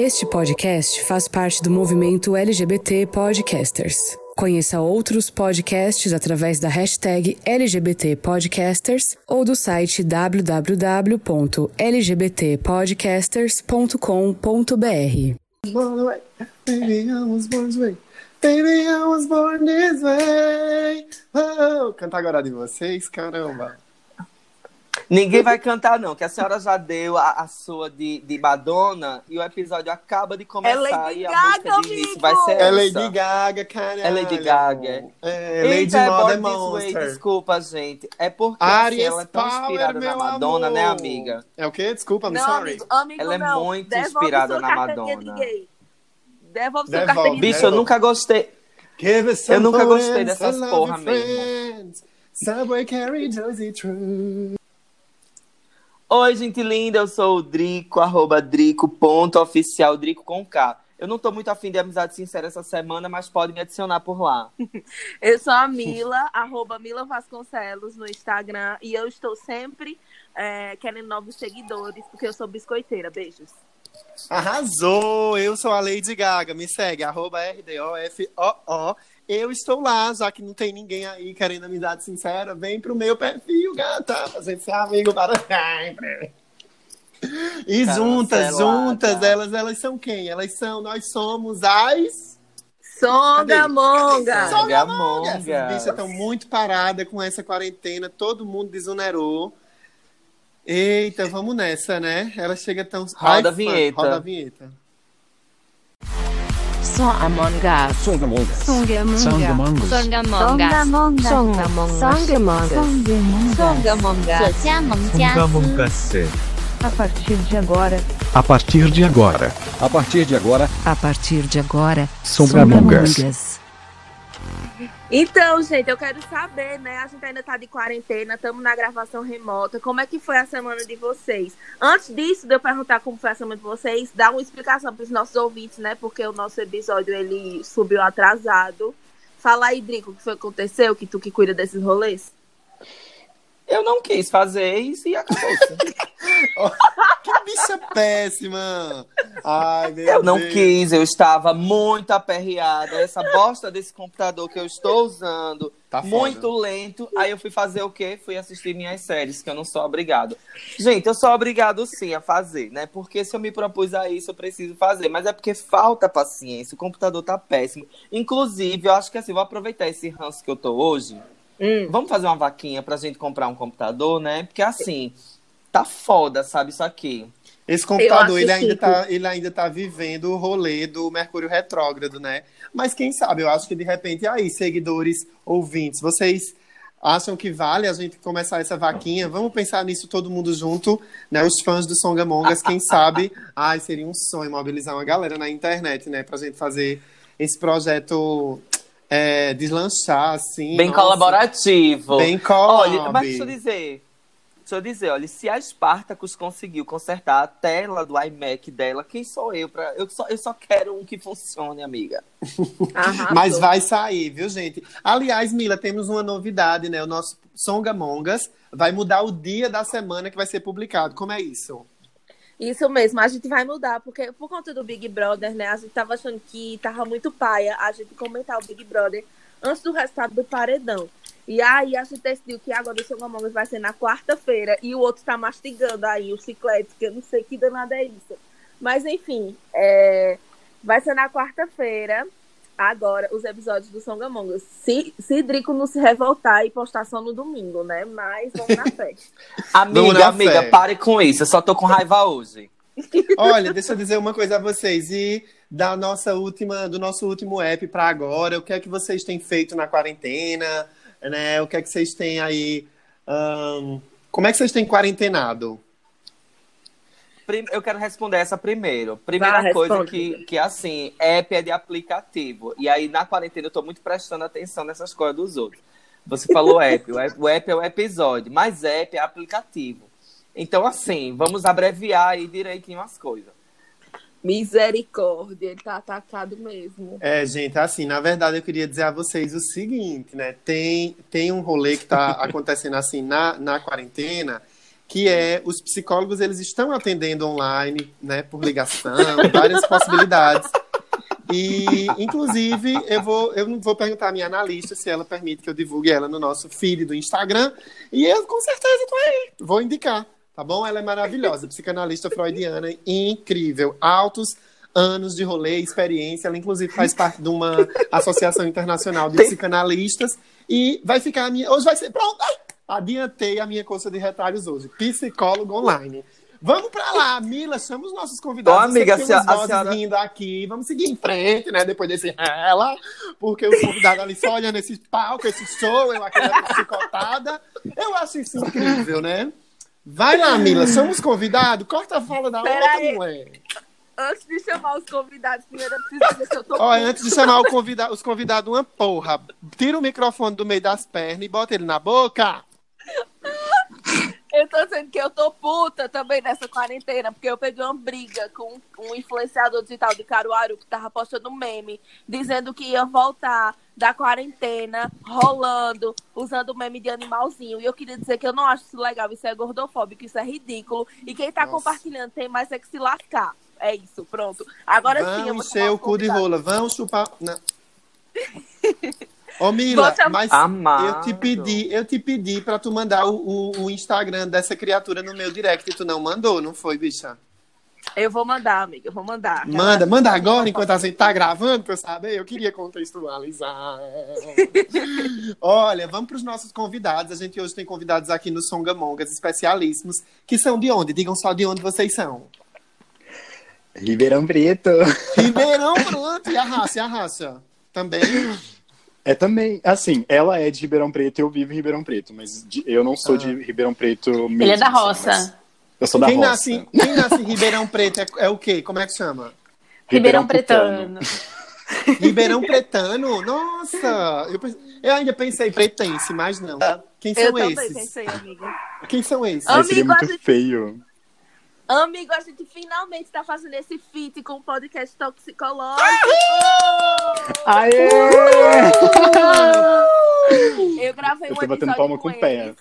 Este podcast faz parte do movimento LGBT Podcasters. Conheça outros podcasts através da hashtag LGBT Podcasters ou do site www.lgbtpodcasters.com.br. Baby, I was born this way. Oh, cantar agora de vocês, caramba. Ninguém vai cantar, não, que a senhora já deu a, a sua de, de Madonna e o episódio acaba de começar Lady e a Gaga, música de início vai ser É essa. Lady Gaga, caralho. É Lady Gaga. É, Lady Eita, é Mother Born This Way, Monster. desculpa, gente. É porque assim, ela é tão Power, inspirada na Madonna, amor. né, amiga? É o quê? Desculpa, I'm Não, sorry. amigo, amigo Ela é não. muito Devolve inspirada na Madonna. de. Devolve Devolve. carteirinha de Bicho, eu nunca gostei. Eu nunca gostei dessas porra mesmo. Subway carry Josie True. Oi, gente linda, eu sou o Drico, arroba Drico.oficial, Drico com K. Eu não tô muito afim de amizade sincera essa semana, mas pode me adicionar por lá. Eu sou a Mila, arroba Mila Vasconcelos no Instagram. E eu estou sempre é, querendo novos seguidores, porque eu sou biscoiteira. Beijos. Arrasou! Eu sou a Lady Gaga. Me segue, arroba RDOFOO. Eu estou lá, já que não tem ninguém aí querendo amizade sincera. Vem pro meu perfil, gata. Fazer ser amigo para sempre. E juntas, Cancelada. juntas, elas, elas são quem? Elas são, nós somos as. Songamonga! Songamonga. Essas bichas estão muito paradas com essa quarentena, todo mundo desonerou. Eita, vamos nessa, né? Ela chega tão. Roda a fã, vinheta. Roda a vinheta. Songamongas. Songamongas. Songamongas. Songamongas. Songamongas. Songamongas. Songamongas. Songamongas. A partir de agora. A partir de agora. A partir de agora. A partir de agora. Songamongas. Então, gente, eu quero saber, né? A gente ainda tá de quarentena, estamos na gravação remota. Como é que foi a semana de vocês? Antes disso, de eu perguntar como foi a semana de vocês, dá uma explicação para os nossos ouvintes, né? Porque o nosso episódio ele subiu atrasado. Fala aí, Drico, o que foi que aconteceu? Que tu que cuida desses rolês? Eu não quis fazer isso e acabou-se. Que bicha péssima! Ai, meu Eu não Deus. quis, eu estava muito aperreada. Essa bosta desse computador que eu estou usando, Tá muito lento. Aí eu fui fazer o quê? Fui assistir minhas séries, que eu não sou obrigado. Gente, eu sou obrigado sim a fazer, né? Porque se eu me propus a isso, eu preciso fazer. Mas é porque falta paciência, o computador tá péssimo. Inclusive, eu acho que assim, vou aproveitar esse ranço que eu tô hoje. Hum. Vamos fazer uma vaquinha pra gente comprar um computador, né? Porque assim, tá foda, sabe, isso aqui. Esse computador, ele ainda, tá, ele ainda tá vivendo o rolê do Mercúrio Retrógrado, né? Mas quem sabe, eu acho que de repente, e aí, seguidores, ouvintes, vocês acham que vale a gente começar essa vaquinha? Vamos pensar nisso todo mundo junto, né? Os fãs do Songamongas, quem sabe, ai, seria um sonho mobilizar uma galera na internet, né? Pra gente fazer esse projeto é, deslanchar, assim. Bem nossa. colaborativo. Bem collab. Olha, mas deixa eu dizer. Deixa eu dizer, olha, se a Spartacus conseguiu consertar a tela do iMac dela, quem sou eu para eu só eu só quero um que funcione, amiga. Mas vai sair, viu, gente? Aliás, Mila, temos uma novidade, né? O nosso Songamongas vai mudar o dia da semana que vai ser publicado. Como é isso? Isso mesmo, a gente vai mudar, porque por conta do Big Brother, né? A gente tava achando que tava muito paia a gente comentar o Big Brother antes do resultado do paredão. E aí a gente decidiu que agora o Us vai ser na quarta-feira e o outro tá mastigando aí o chiclete, que eu não sei que danada é isso. Mas enfim, é, vai ser na quarta-feira, agora, os episódios do Song Among Us. Se, se Drico não se revoltar e postar só no domingo, né? Mas vamos na fé. Vamos Amiga, na amiga, fé. pare com isso. Eu só tô com raiva hoje. Olha, deixa eu dizer uma coisa a vocês. E da nossa última, do nosso último app para agora, o que é que vocês têm feito na quarentena? Né? O que é que vocês têm aí? ahn, como é que vocês têm quarentenado? Eu quero responder essa primeiro. Primeira Vai, coisa responde. que, que, assim, app é de aplicativo. E aí, na quarentena, eu tô muito prestando atenção nessas coisas dos outros. Você falou app, o app, o app é o episódio, mas app é aplicativo. Então, assim, vamos abreviar aí direitinho as coisas. Misericórdia, ele tá atacado mesmo. É, gente, assim, na verdade eu queria dizer a vocês o seguinte, né? Tem, tem um rolê que tá acontecendo assim na, na quarentena, que é os psicólogos eles estão atendendo online, né, por ligação, várias possibilidades. E, inclusive, eu vou, eu vou perguntar à minha analista se ela permite que eu divulgue ela no nosso feed do Instagram. E eu, com certeza, tô aí. Vou indicar, tá bom? Ela é maravilhosa, psicanalista freudiana, incrível. Altos anos de rolê, experiência. Ela, inclusive, faz parte de uma associação internacional de psicanalistas. E vai ficar a minha. Hoje vai ser. Pronto! Adiantei a minha coisa de retalhos hoje. Psicólogo online. Vamos pra lá, Mila, chama os nossos convidados. Ô, amiga, Você tem a a senhora- vindo aqui. Vamos seguir em frente, né? Depois desse ela, porque o convidado ali só olhando esse palco, esse show, eu aqui dando chicotada. Eu acho isso incrível, né? Vai lá, Mila, chama os convidados, corta a fala da Pera outra aí. mulher. Antes de chamar os convidados, primeiro eu preciso dizer se eu tô. Ó, antes de chamar convida- os convidados, uma porra, tira o microfone do meio das pernas e bota ele na boca. Eu tô dizendo que eu tô puta também nessa quarentena, porque eu peguei uma briga com um influenciador digital de Caruaru que tava postando um meme, dizendo que ia voltar da quarentena, rolando, usando meme de animalzinho. E eu queria dizer que eu não acho isso legal, isso é gordofóbico, isso é ridículo. E quem tá Nossa. compartilhando tem mais é que se lascar. É isso, pronto. Agora sim, eu Vão vou encher chamar o cu de rola, vão chupar. Não. Ô, Mila, mas Amado. eu te pedi, eu te pedi pra tu mandar o, o, o Instagram dessa criatura no meu direct e tu não mandou, não foi, bicha? Eu vou mandar, amiga, eu vou mandar. Manda, manda agora enquanto a gente tá gravando pra eu saber. Eu queria contextualizar. Olha, vamos pros nossos convidados. A gente hoje tem convidados aqui no Songamongas especialíssimos, que são de onde? Digam só de onde vocês são. Ribeirão Preto. Ribeirão Preto. E a raça, e a raça? Também. É também, assim, ela é de Ribeirão Preto, eu vivo em Ribeirão Preto, mas de- eu não sou de Ribeirão Preto mesmo. Ele é da assim, roça. mas Eu sou da Quem roça. nasce, quem nasce em Ribeirão Preto é, é o quê? Como é que chama? Ribeirão Tutano. Pretano. Ribeirão Pretano? Nossa! Eu, eu ainda pensei pretense, mas não. Quem são Eu também esses? pensei, amiga. Quem são esses? Seria Amigo, a muito gente- feio. Amigo, a gente finalmente tá fazendo esse feat com o podcast toxicológico. Aê! Eu gravei um episódio palma com, com o pé.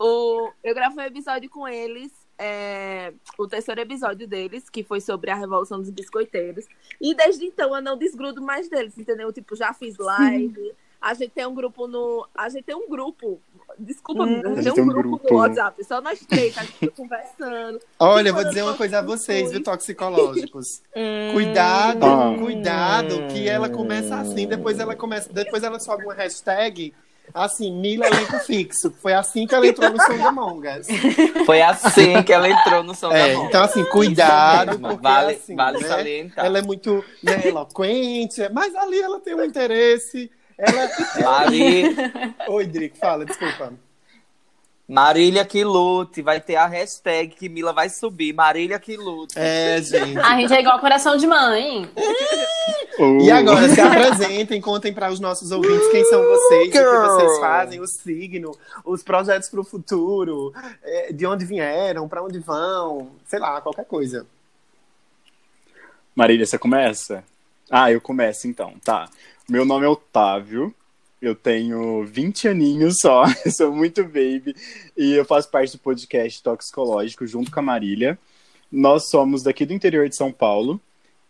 O, eu gravei um episódio com eles, é, o terceiro episódio deles, que foi sobre a Revolução dos Biscoiteiros. E desde então eu não desgrudo mais deles, entendeu? Tipo, já fiz live. A gente tem um grupo no. A gente tem um grupo. Desculpa, amiga, a gente tem um grupo, no WhatsApp. Só nós três, a gente conversando. Olha, eu vou dizer uma coisa a vocês, viu, toxicológicos. Hum. Cuidado, Ah. cuidado, que ela começa assim, depois ela começa, depois ela sobe uma hashtag, assim, Mila elenco fixo. Foi assim que ela entrou no Som da Mongas. Foi assim que ela entrou no som É, então assim, cuidado, porque vale, assim, vale né, salientar. ela é muito né, eloquente, mas ali ela tem um interesse. Ela... Mari, Oi, Drico, fala, desculpa. Marília que lute, vai ter a hashtag que Mila vai subir. Marília que lute. É, gente. A gente é igual coração de mãe. E agora, se apresentem, contem para os nossos ouvintes quem são vocês, o que vocês fazem, o signo, os projetos para o futuro, é, de onde vieram, para onde vão, sei lá, qualquer coisa. Marília, você começa? Ah, eu começo então, tá. Meu nome é Otávio, eu tenho 20 aninhos só, sou muito baby, e eu faço parte do podcast Toxicológico junto com a Marília. Nós somos daqui do interior de São Paulo,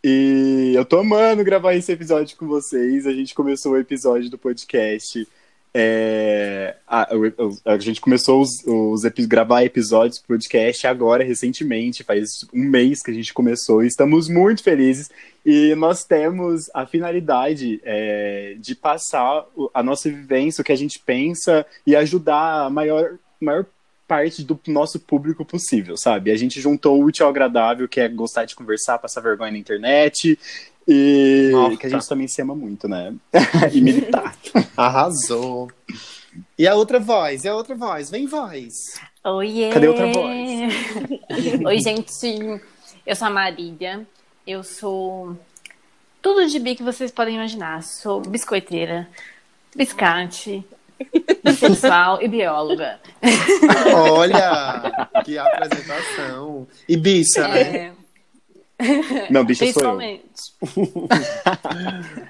e eu tô amando gravar esse episódio com vocês. A gente começou o episódio do podcast. É, a, o- a gente começou os, os epi- gravar episódios do podcast agora, recentemente, faz um mês que a gente começou, e estamos muito felizes. E nós temos a finalidade é, de passar a nossa vivência, o que a gente pensa, e ajudar a maior, maior parte do nosso público possível, sabe? A gente juntou o útil ao agradável, que é gostar de conversar, passar vergonha na internet, e Nossa. que a gente também se ama muito, né? e militar. Arrasou. E a outra voz, e a outra voz, vem voz. Oiê! Cadê outra voz? Oi, gente. Eu sou a Marília. Eu sou tudo de bi que vocês podem imaginar. Sou biscoiteira, biscate, sexual e bióloga. Olha, que apresentação. E bicha, né? Não, bicha sou eu. principalmente.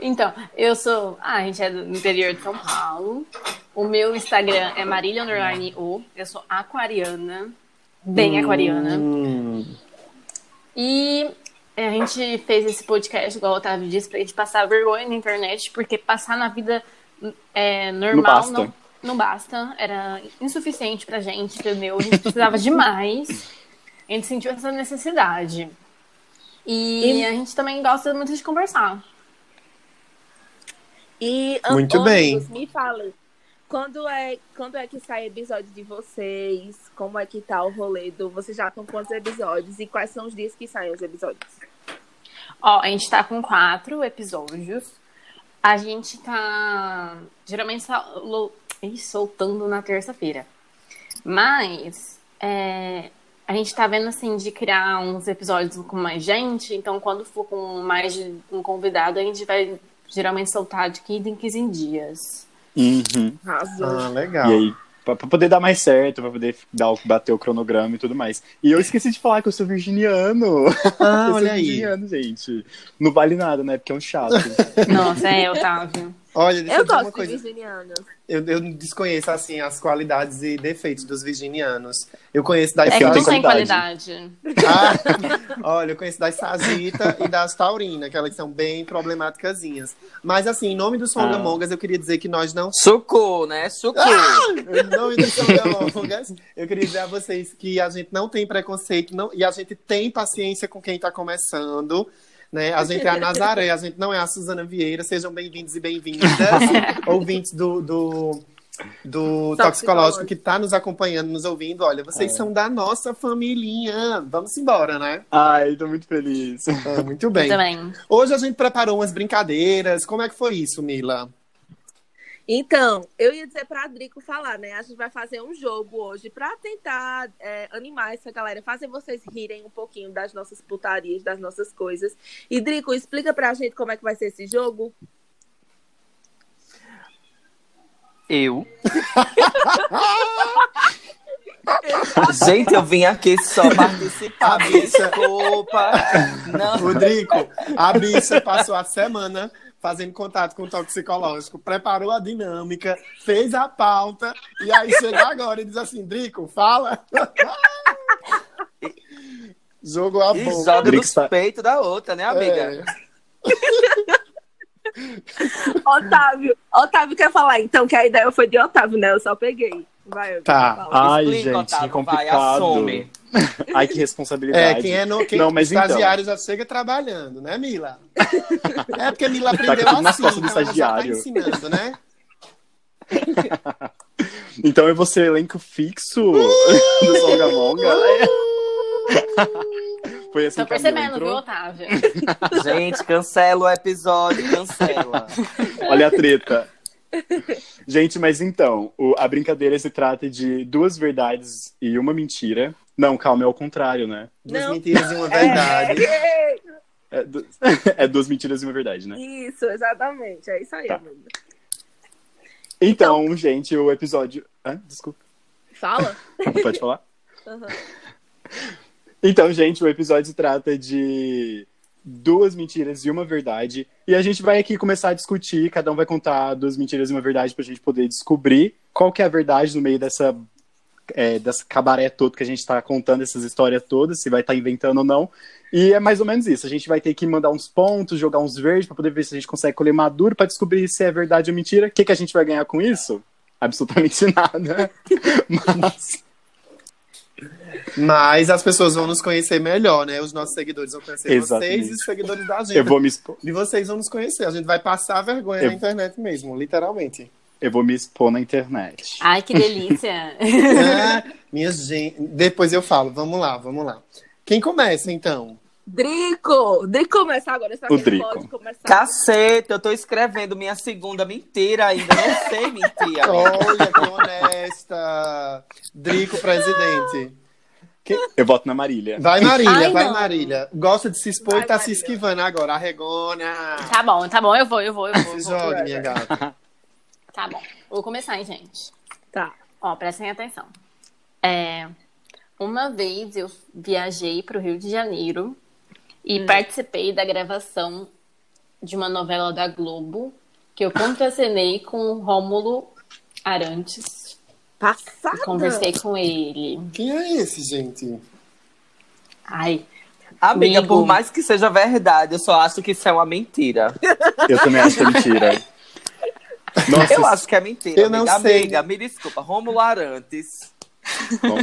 então, eu sou. Ah, a gente é do interior de São Paulo. O meu Instagram é Marília Underline U. Eu sou aquariana. Bem aquariana. Hum, E a gente fez esse podcast, igual o Otávio disse, pra gente passar vergonha na internet, porque passar na vida é, normal basta. não, não basta. Era insuficiente pra gente, entendeu? A gente precisava demais. A gente sentiu essa necessidade. E, E- a gente também gosta muito de conversar. E Muito bem. me falem, quando é, quando é que sai episódio de vocês? Como é que tá o rolê do... Vocês já estão com quantos episódios? E quais são os dias que saem os episódios? Ó, a gente tá com quatro episódios. A gente tá geralmente sol- Ih, soltando na terça-feira. Mas é, a gente tá vendo assim de criar uns episódios com mais gente. Então, quando for com mais de um convidado, a gente vai geralmente soltar de 15 em 15 dias. Uhum. Ah, legal. E aí, pra, pra poder dar mais certo, pra poder dar, o- bater o cronograma e tudo mais. E eu esqueci de falar que eu sou virginiano. Ah, eu sou olha aí. virginiano, gente. Não vale nada, né? Porque é um chato. Nossa, é, Otávio. Olha, deixa eu, Eu dizer uma gosto coisa. de virginianos. Eu, eu desconheço, assim, as qualidades e defeitos dos virginianos. Eu conheço das É que não tem qualidade. qualidade. Ah, olha, eu conheço das Sagita e das Taurina, que elas são bem problemáticasinhas. Mas, assim, em nome do Songamongas, eu queria dizer que nós não Suco, né? Suco. Em nome do Songamongas, eu queria dizer a vocês que a gente não tem preconceito não, e a gente tem paciência com quem está começando. Né? A gente é a Nazaré, a gente não é a Suzana Vieira. Sejam bem-vindos e bem-vindas, ouvintes do, do, do Toxicológico que está nos acompanhando, nos ouvindo. Olha, vocês É. são da nossa família. Vamos embora, né? Ai, tô muito feliz. Ah, muito bem. Hoje a gente preparou umas brincadeiras. Como é que foi isso, Mila? Então, eu ia dizer pra Drico falar, né? A gente vai fazer um jogo hoje pra tentar é, animar essa galera, fazer vocês rirem um pouquinho das nossas putarias, das nossas coisas. E Drico, explica pra gente como é que vai ser esse jogo. Eu. Gente, eu vim aqui só participar. A bicha. Desculpa. Não. Rodrigo, a bicha passou a semana fazendo contato com o toxicológico, preparou a dinâmica, fez a pauta, e aí chega agora e diz assim, Drico, fala. Jogou a E boca. joga Drix nos tá- peitos da outra, né, amiga? É. Otávio, Otávio quer falar, então, que a ideia foi de Otávio, né? Eu só peguei. Vai, Tá. fala. Ai, Explica, gente, que Otávio, vai, complicado. assume. Ai, que responsabilidade. É, quem é no, quem, Não, mas então. estagiário já chega trabalhando, né, Mila? É porque Mila Tá aprendeu nas assim, costas do então ela já tá estagiário. ensinando, né? Então eu vou ser elenco fixo do Songamonga. Foi assim Tô percebendo, viu. Otávio? Gente, cancela o episódio, cancela. Olha a treta. Gente, mas então, o- a brincadeira se trata de duas verdades e uma mentira. Não, calma, é o contrário, né? Duas Não. mentiras e uma verdade. É, É, du- é duas mentiras e uma verdade, né? isso, exatamente. É isso aí, Tá. amigo. Então, gente, o episódio. Hã? Desculpa, Fala. pode falar? Aham. Então, gente, o episódio se trata de duas mentiras e uma verdade. E a gente vai aqui começar a discutir, cada um vai contar duas mentiras e uma verdade pra gente poder descobrir qual que é a verdade no meio dessa, é, dessa cabaré todo que a gente tá contando, essas histórias todas, se vai estar inventando ou não. E é mais ou menos isso. A gente vai ter que mandar uns pontos, jogar uns verdes pra poder ver se a gente consegue colher maduro pra descobrir se é verdade ou mentira. O que, que a gente vai ganhar com isso? Absolutamente nada. Mas. Mas as pessoas vão nos conhecer melhor, né? Os nossos seguidores vão conhecer Exatamente. vocês e os seguidores da gente. Eu vou me expor. E vocês vão nos conhecer. A gente vai passar vergonha Eu- na internet mesmo, literalmente. Eu vou me expor na internet. Ai, que delícia. É, minha gente. Depois eu falo. Vamos lá, vamos lá. Quem começa, então? Drico! Drico começar agora, só O que Drico. pode começar. Caceta, eu tô escrevendo minha segunda mentira ainda. Não sei mentir. Olha, que honesta. Drico, presidente. Eu voto na Marília. Vai, Marília, Ai, vai, não. Marília. Gosta de se expor Vai, e tá se Marília. esquivando agora. Arregona. Tá bom, tá bom, eu vou, eu vou, eu vou. Se jogue, minha gata. Tá bom, vou começar, hein, gente. Tá. Ó, prestem atenção. É, uma vez eu viajei para o Rio de Janeiro e participei da gravação de uma novela da Globo que eu contracenei com o Rômulo Arantes. Passada. Conversei com ele. Quem é esse, gente? Ai, Amiga, Amigo. por mais que seja verdade, eu só acho que isso é uma mentira. Eu também acho que é mentira. Nossa, Eu acho que é mentira. Eu não amiga. sei. Amiga, me desculpa. Rômulo Arantes.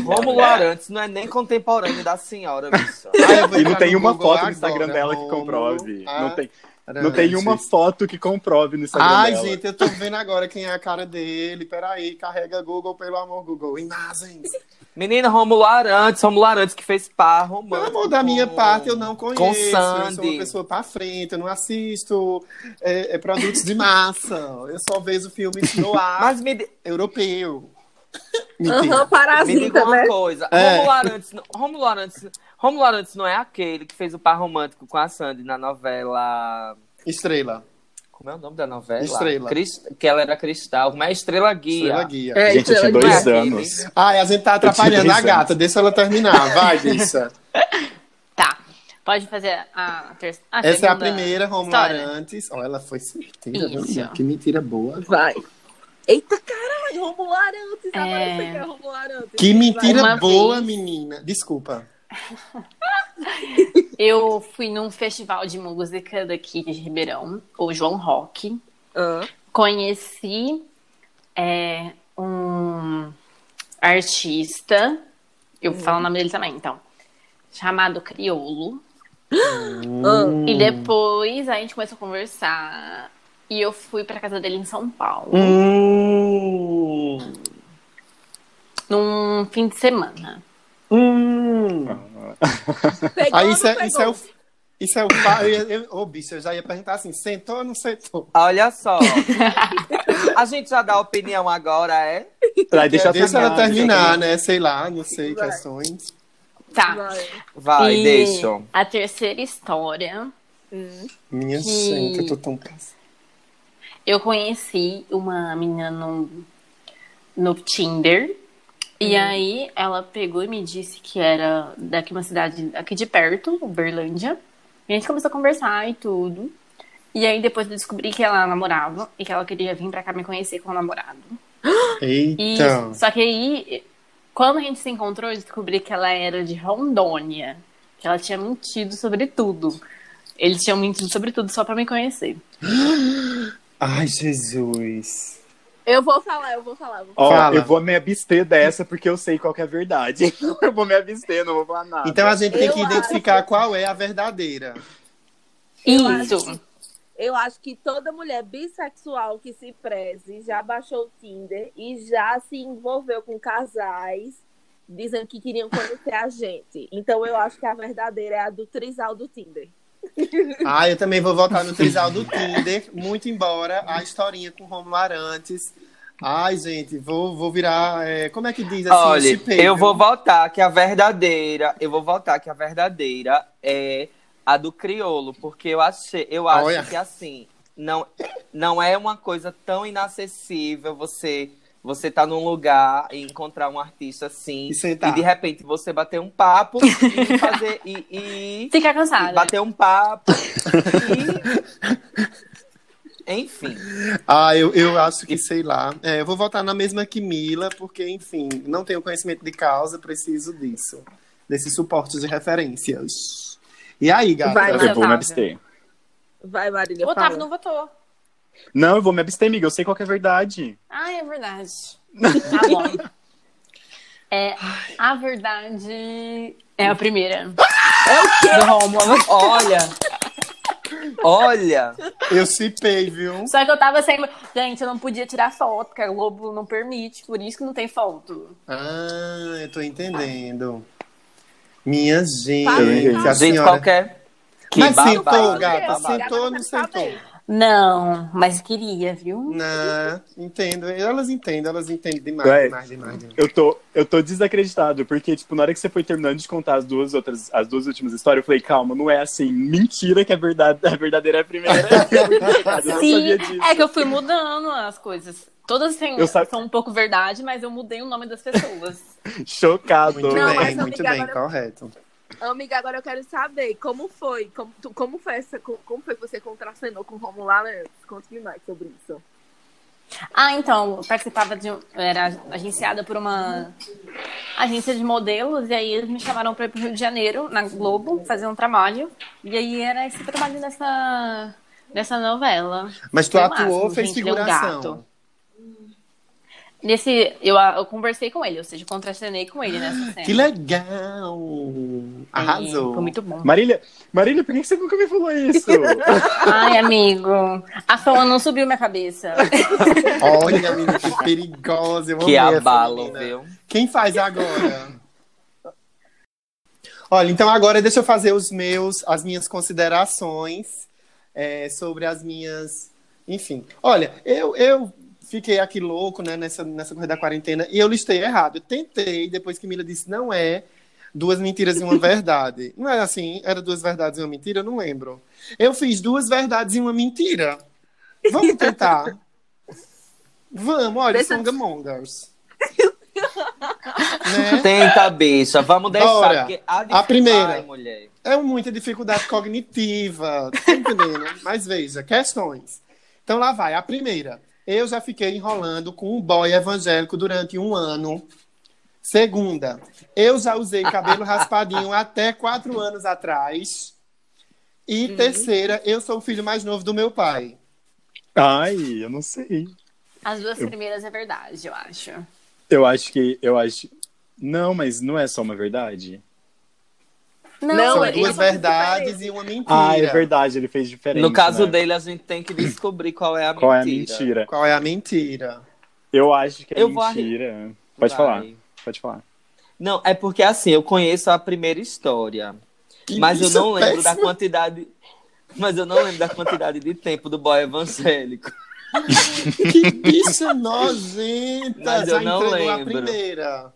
Rômulo Arantes não é nem contemporâneo da senhora, bicho. Ah, E não tem uma Google foto no Instagram agora, dela que comprove. Não tem, Arantes. não tem uma foto que comprove no Instagram Ai, dela. gente, eu tô vendo agora quem é a cara dele. Peraí, carrega Google, pelo amor, Google. Imagens. Menina, Rômulo Arantes, Rômulo Arantes que fez par Pelo romântico. amor da minha com- parte, eu não conheço. Com Eu sou Sandy. uma pessoa pra frente, eu não assisto é, é, produtos de massa. Eu só vejo filmes no ar Mas me, di- europeu. Aham, Mentira. me parasita, diga uma né? coisa. É. Rômulo Arantes, não- Rômulo Arantes, Rômulo Arantes não é aquele que fez o par romântico com a Sandy na novela... Estrela. Como é o nome da novela? Estrela. Cris- Que ela era cristal. Como é Estrela Guia. Estrela Guia. É, Gente, eu tinha dois é anos. Ai, a gente tá atrapalhando a gata. Deixa ela terminar. Vai, Bissa. tá. Pode fazer a terceira. Essa é a primeira, Romulo. Arantes. Olha, ela foi certeira? Isso. Que mentira boa. Vai. Eita, caralho, Romulo Arantes. É. Agora você quer Romulo Arantes. Que mentira boa, vez- menina. Desculpa. Eu fui num festival de música daqui de Ribeirão, o João Rock. Conheci é, um artista, eu vou falar o nome dele também, então, chamado Criolo. ah. E depois a gente começou a conversar e eu fui pra casa dele em São Paulo, Hum. num fim de semana. Hum. Pegou Aí isso é, isso é o. Isso é o. eu Ô, bicho, eu já ia perguntar assim: sentou ou não sentou? Olha só. a gente já dá opinião agora, é? Ai, deixa, Deixa ela terminar, terminar, né? Sei lá, não sei, Vai. questões. Tá. Vai. Vai, e deixa. A terceira história, Minha Que- gente, eu tô tão cansada. eu conheci uma menina no, no Tinder. E aí ela pegou e me disse que era daqui uma cidade aqui de perto, Uberlândia. E a gente começou a conversar e tudo. E aí depois eu descobri que ela namorava e que ela queria vir pra cá me conhecer com o namorado. E Eita. só que aí, quando a gente se encontrou, eu descobri que ela era de Rondônia. Que ela tinha mentido sobre tudo. Eles tinham mentido sobre tudo só pra me conhecer. Ai, Jesus. Eu vou falar, eu vou falar. eu vou Ó, Fala. eu vou me abster dessa porque eu sei qual que é a verdade. eu vou me abster, não vou falar nada. Então a gente tem Eu que identificar qual é a verdadeira. Isso. Eu acho que toda mulher bissexual que se preze já baixou o Tinder e já se envolveu com casais dizendo que queriam conhecer a gente. Então eu acho que a verdadeira é a do trisal do Tinder. Ah, eu também vou votar no trisal do Tinder, muito embora a historinha com Romulo Arantes. Ai, gente, vou, vou virar. é, como é que diz assim? Olha, eu vou votar que a verdadeira, eu vou votar que a verdadeira é a do criolo, porque eu achei, eu acho Olha. que assim, não não é uma coisa tão inacessível você você tá num lugar e encontrar um artista assim E sentar. e de repente você bater um papo e fazer e, e- Fica e cansada. bater um papo e enfim. Ah, eu, eu acho que, sei lá. É, eu vou votar na mesma que Mila, porque, enfim, não tenho conhecimento de causa, preciso disso. Desses suportes de referências. E aí, gata? Vai, Eu vou me abster. Vai, Marília. O Otávio fala. não votou. Não, eu vou me abster, amiga. Eu sei qual que é a verdade. Ah, é verdade. Tá bom. É, a verdade é a primeira. Do Rômulo. Olha. Olha. Eu cipei, viu? Só que eu tava sem. Gente, eu não podia tirar foto, porque a Globo não permite, por isso que não tem foto. Ah, eu tô entendendo. Minha gente, Fala, a Gente, senhora... qualquer. Que Mas babado, sentou, gata, babado. sentou ou não sentou? Não, mas queria, viu? Não, entendo. Elas entendem, elas entendem demais, É. demais, demais. demais. Eu tô, eu tô desacreditado, porque, tipo, na hora que você foi terminando de contar as duas outras, as duas últimas histórias, eu falei, calma, não é assim. Mentira que a, verdade, a verdadeira é a primeira. eu não Sim, sabia disso. é que eu fui mudando as coisas. Todas têm- Eu sa- são um pouco verdade, mas eu mudei o nome das pessoas. Chocado. Muito Não, bem, mas, muito bem, agora- correto. Amiga, agora eu quero saber como foi, como, tu- como foi essa, como, foi que você contracenou com o Romulo Arantes? Conte-me mais sobre isso. Ah, então, eu participava de. um- eu Era agenciada por uma agência de modelos, e aí eles me chamaram para ir pro Rio de Janeiro, na Globo, fazer um trabalho. E aí era esse trabalho dessa, dessa novela. Mas tu Foi o atuou máximo, fez gente, um figuração? gato. Nesse. Eu, eu conversei com ele, ou seja, contracenei com ele nessa cena. Que legal! Arrasou. Foi muito bom. Marília, Marília, por que você nunca me falou isso? Ai, amigo. A fama não subiu minha cabeça. Olha, menina, que perigosa. Eu Que abalo, viu? Quem faz agora? Olha, então agora deixa eu fazer os meus, as minhas considerações é, sobre as minhas. Enfim. Olha, eu, eu fiquei aqui louco, né, nessa, nessa corrida da quarentena, e eu listei errado. Eu tentei, depois que Mila disse não é duas mentiras e uma verdade. Não é assim? Era duas verdades e uma mentira? Eu não lembro. Eu fiz duas verdades e uma mentira. Vamos tentar. Vamos, olha, Deixa- Songamongers. né? Tenta, bicha. Vamos deixar. A, A primeira. Ai, mulher. É muita dificuldade cognitiva, tá entendendo? Mas veja, questões. Então lá vai, a primeira. Eu já fiquei enrolando com um boy evangélico durante um ano. Segunda, eu já usei cabelo raspadinho até quatro anos atrás. E terceira, eu sou o filho mais novo do meu pai. Ai, eu não sei. As duas primeiras é verdade, eu acho. Eu acho que. Eu acho. Não, mas não é só uma verdade. Não, São ele duas só fez verdades e uma mentira. Ah, é verdade, ele fez diferente. No caso né? dele, a gente tem que descobrir qual é a Qual é a mentira. mentira? Qual é a mentira? Eu acho que é Eu vou mentira. Pode Vai. falar, pode falar. Não, é porque assim, eu conheço a primeira história. Que mas eu bicha não lembro da quantidade. Mas eu não lembro da quantidade de tempo do boy evangélico. Que bicha nojenta! Mas eu já não entregou a lembro. primeira.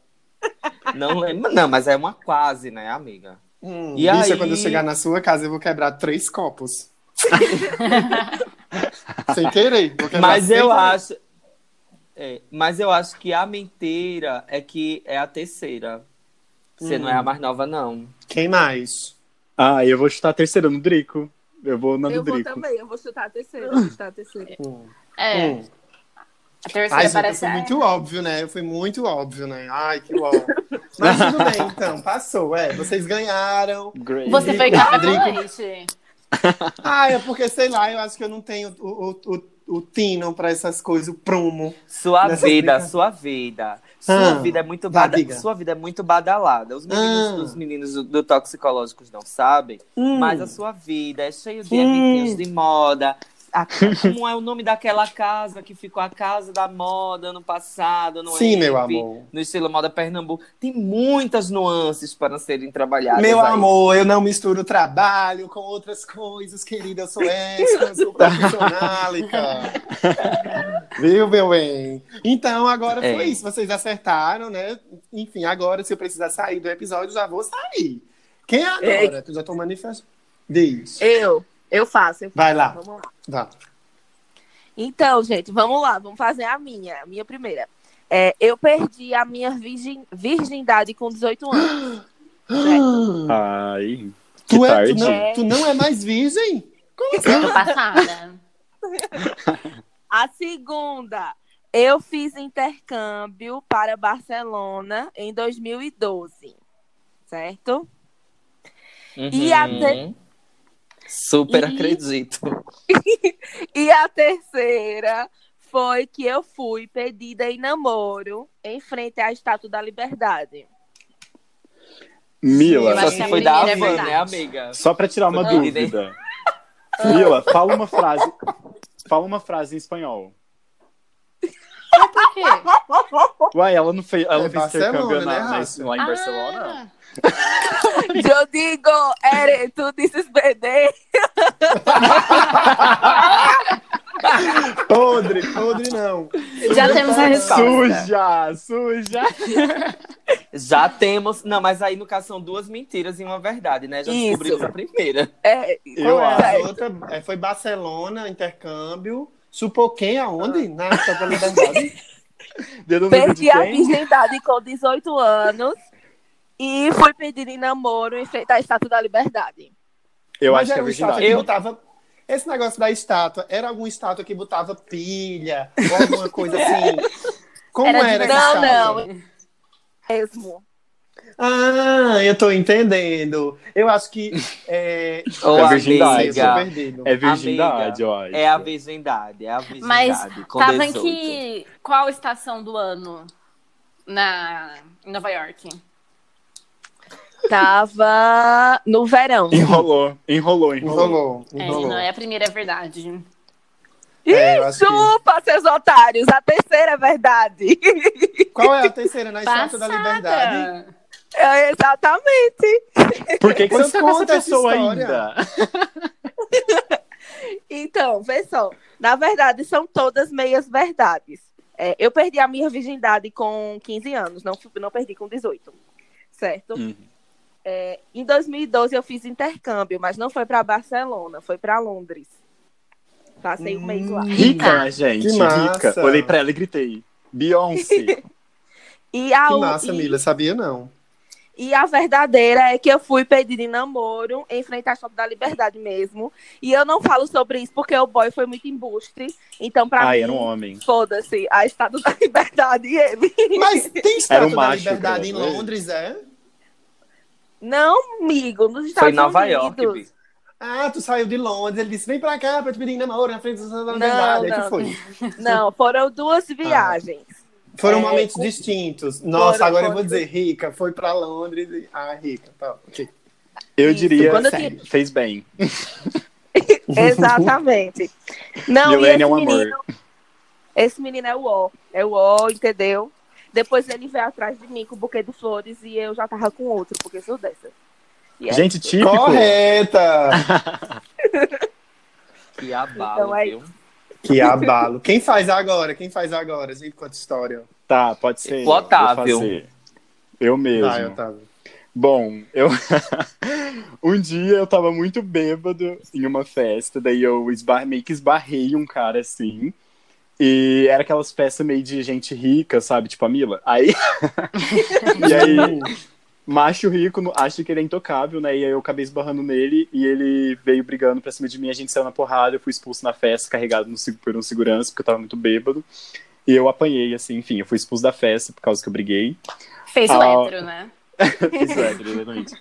Não lembro. Não, mas é uma quase, né, amiga? Hum, E bicha, aí- quando eu chegar na sua casa, eu vou quebrar três copos. Sem querer. Vou quebrar Mas eu querer. acho. é, mas eu acho que a mentira é que é a terceira. Você não é Hum. a mais nova, não. Quem mais? Ah, eu vou chutar a terceira no Drico. Eu vou na do Eu vou Drico. também, eu vou chutar a terceira. Vou chutar a terceira. Hum. É, Hum. a terceira Ai, gente, eu parece. fui muito óbvio, né? Eu fui muito óbvio, né? Ai, que óbvio. Mas tudo bem, então. Passou, é. Vocês ganharam. Great. Você foi café com Drico- leite. Ah, é porque, sei lá, eu acho que eu não tenho o, o, o, o tino pra essas coisas, o prumo. Sua vida, brinca- sua vida. Sua Ah, vida é muito vai, bada... diga. Sua vida é muito badalada. Os meninos, Ah. os meninos do, do Toxicológicos não sabem, Hum. mas a sua vida é cheia de Hum. de moda. A- como é o nome daquela casa que ficou a casa da moda ano passado, no Sim, meu amor. No estilo moda Pernambuco. Tem muitas nuances para serem trabalhadas. Meu aí. amor, eu não misturo trabalho com outras coisas, querida. Eu sou extra, eu sou profissionálica. Viu, meu bem? Então, agora É. foi isso. Vocês acertaram, né? Enfim, agora, se eu precisar sair do episódio, já vou sair. Quem é agora? Tu já tô manifestando. Diz. Eu, eu faço. Eu faço. Vai lá. Vamos lá. Então, gente, vamos lá, vamos fazer a minha, a minha primeira. É, eu perdi a minha virgin, virgindade com 18 anos. certo? Ai, que Tu, é, tu, não, tu não é mais virgem? Eu tô passada. A segunda, eu fiz intercâmbio para Barcelona em 2012, certo? E a te- Uhum. Super E- acredito. E a terceira foi que eu fui pedida em namoro em frente à Estátua da Liberdade. Mila, Só se foi da primeira é Havan, né, amiga? só pra tirar uma dúvida. Mila, fala uma frase. Fala uma frase em espanhol. Por quê? Uai, ela não fez, ela É fez intercâmbio né, na- na- lá em Barcelona? Eu digo, Ere, tu dizes BD. Podre, podre não. Já temos a resposta. Suja, suja. Já temos. Não, mas aí no caso são duas mentiras e uma verdade, né? Já Isso. descobrimos a primeira. É, Eu é a outra? É, foi Barcelona, intercâmbio. Supoquém aonde? Na cu de Perdi a virgindade com 18 anos e fui pedida em namoro em frente à Estátua da Liberdade. Eu Mas acho que é era o Estátua verdade. que botava. esse negócio da estátua, era alguma estátua que botava pilha, ou alguma coisa assim? Como Era era, de essa Não, estátua? não. Mesmo. Ah, eu tô entendendo. Eu acho que é, Ô, É virgindade. eu amiga. É virgindade, Amiga, eu acho. é a virgindade, é a virgindade. Mas tava em 18. que. Qual estação do ano na em Nova York? Tava no verão. Enrolou, enrolou, enrolou. Enrolou, É, não é a primeira, é verdade. É, eu acho que- Chupa, seus otários! A terceira é verdade. Qual é a terceira na Estátua da Liberdade? É, exatamente. Por que, que Pois você tá com essa conta essa pessoa história. ainda? Então, vê só. Na verdade, são todas meias verdades. É, eu perdi a minha virgindade com 15 anos, não, não perdi com 18. Certo? Uhum. É, em 2012 eu fiz intercâmbio, mas não foi para Barcelona, foi para Londres. Passei um mês lá. Rica, gente, Que massa. rica. Olhei pra ela e gritei. Beyoncé. E a, Que massa, e- Mila, sabia não. E a verdadeira é que eu fui pedida em namoro em frente à Shopping da Liberdade mesmo. E eu não falo sobre isso porque o boy foi muito embuste. Então, pra Ai, mim, era um homem. foda-se, a Estátua da Liberdade e ele. Mas tem Estátua um da macho, Liberdade em. Londres, é? Não, amigo, nos Foi Estados em Nova Unidos. York, Bi. Ah, tu saiu de Londres, ele disse, vem pra cá pra te pedir namoro na frente da da Não, não. foi. Não, foram duas viagens. Foram É, momentos com- distintos. Nossa, Foram, agora eu vou foram. dizer, Rica, foi pra Londres e... Ah, Rica, tá, ok. Eu Isso, diria, sério, fez bem. Exatamente. Não, e Milene esse é um menino, amor. esse menino é o ó. É o ó, entendeu? Depois ele veio atrás de mim com o buquê de flores e eu já tava com outro, porque sou dessa. E é Gente, típico. Correta! Que abalo, Então é viu? que abalo. Quem faz agora? Quem faz agora? Gente, conta história. Tá, pode ser. O Otávio. Eu mesmo. Vai, Otávio. Bom, eu. um dia eu tava muito bêbado em uma festa, daí eu esbar... meio que esbarrei um cara assim. E era aquelas festas meio de gente rica, sabe? Tipo a Mila. Aí. e aí, macho rico acha que ele é intocável, né? E aí eu acabei esbarrando nele e ele veio brigando pra cima de mim. A gente saiu na porrada, eu fui expulso na festa, carregado no, por um segurança, porque eu tava muito bêbado. E eu apanhei, assim, enfim, eu fui expulso da festa por causa que eu briguei. Fez o Ah. hétero, né? Fiz o hétero, exatamente.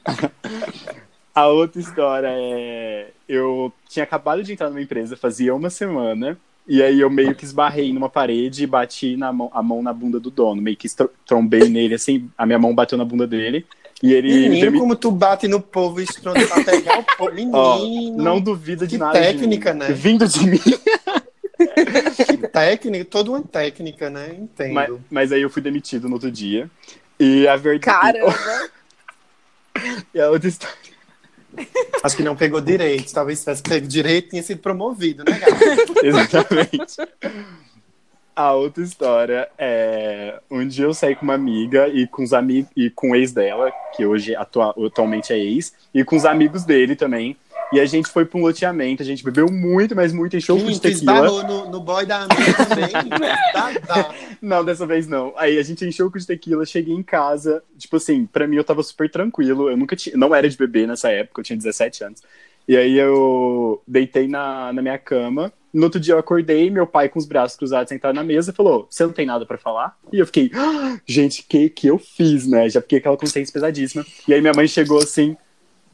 A outra história é. Eu tinha acabado de entrar numa empresa, fazia uma semana, e aí eu meio que esbarrei numa parede e bati na mão, a mão na bunda do dono. Meio que trombei nele, assim, a minha mão bateu na bunda dele. E ele. Menino, demi- como tu bate no povo estronda pra pegar o povo. Menino, Ó, não duvida de Que nada. de técnica, mim. né? Vindo de mim. que técnica, toda uma técnica, né? Entendo. Mas, mas aí eu fui demitido no outro dia. E a verdade. Caramba! E a outra história. Acho que não pegou direito. Talvez se tivesse pego direito, tinha sido promovido, né, gata? Exatamente. A outra história é um dia eu saí com uma amiga e com os amigos e com o ex dela, que hoje atua- atualmente é ex, e com os amigos dele também. E a gente foi para um loteamento, a gente bebeu muito, mas muito, encheu Menino, de tequila. esbarrou no, no boy da amiga também. Dá, dá. Não, dessa vez não. Aí a gente encheu o cu de tequila, cheguei em casa, tipo assim, pra mim eu tava super tranquilo, eu nunca tinha, não era de beber nessa época, eu tinha 17 anos. E aí eu deitei na, na minha cama, no outro dia eu acordei, meu pai com os braços cruzados sentado na mesa falou, você não tem nada pra falar? E eu fiquei, "Ah, gente, que que eu fiz, né? Já fiquei aquela consciência pesadíssima. E aí minha mãe chegou assim,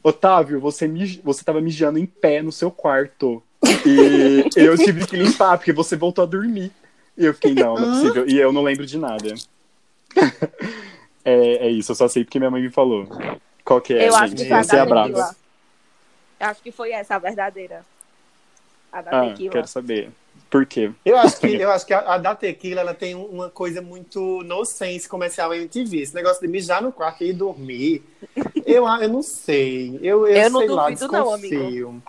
Otávio, você, mij... você tava mijando em pé no seu quarto. E eu tive que limpar, porque você voltou a dormir. E eu fiquei, não, não é possível. E eu não lembro de nada. é, é isso, eu só sei porque minha mãe me falou. Qual que é, eu acho gente? que foi a Você é brava. Eu acho que foi essa a verdadeira. A da Ah, tequila. quero saber. Por quê? Eu acho que, eu acho que a, a da tequila ela tem um- uma coisa muito nonsense comercial MTV. Esse negócio de mijar no quarto e ir dormir. Eu, eu não sei. Eu, eu, Eu não sei lá, duvido não, desconfio.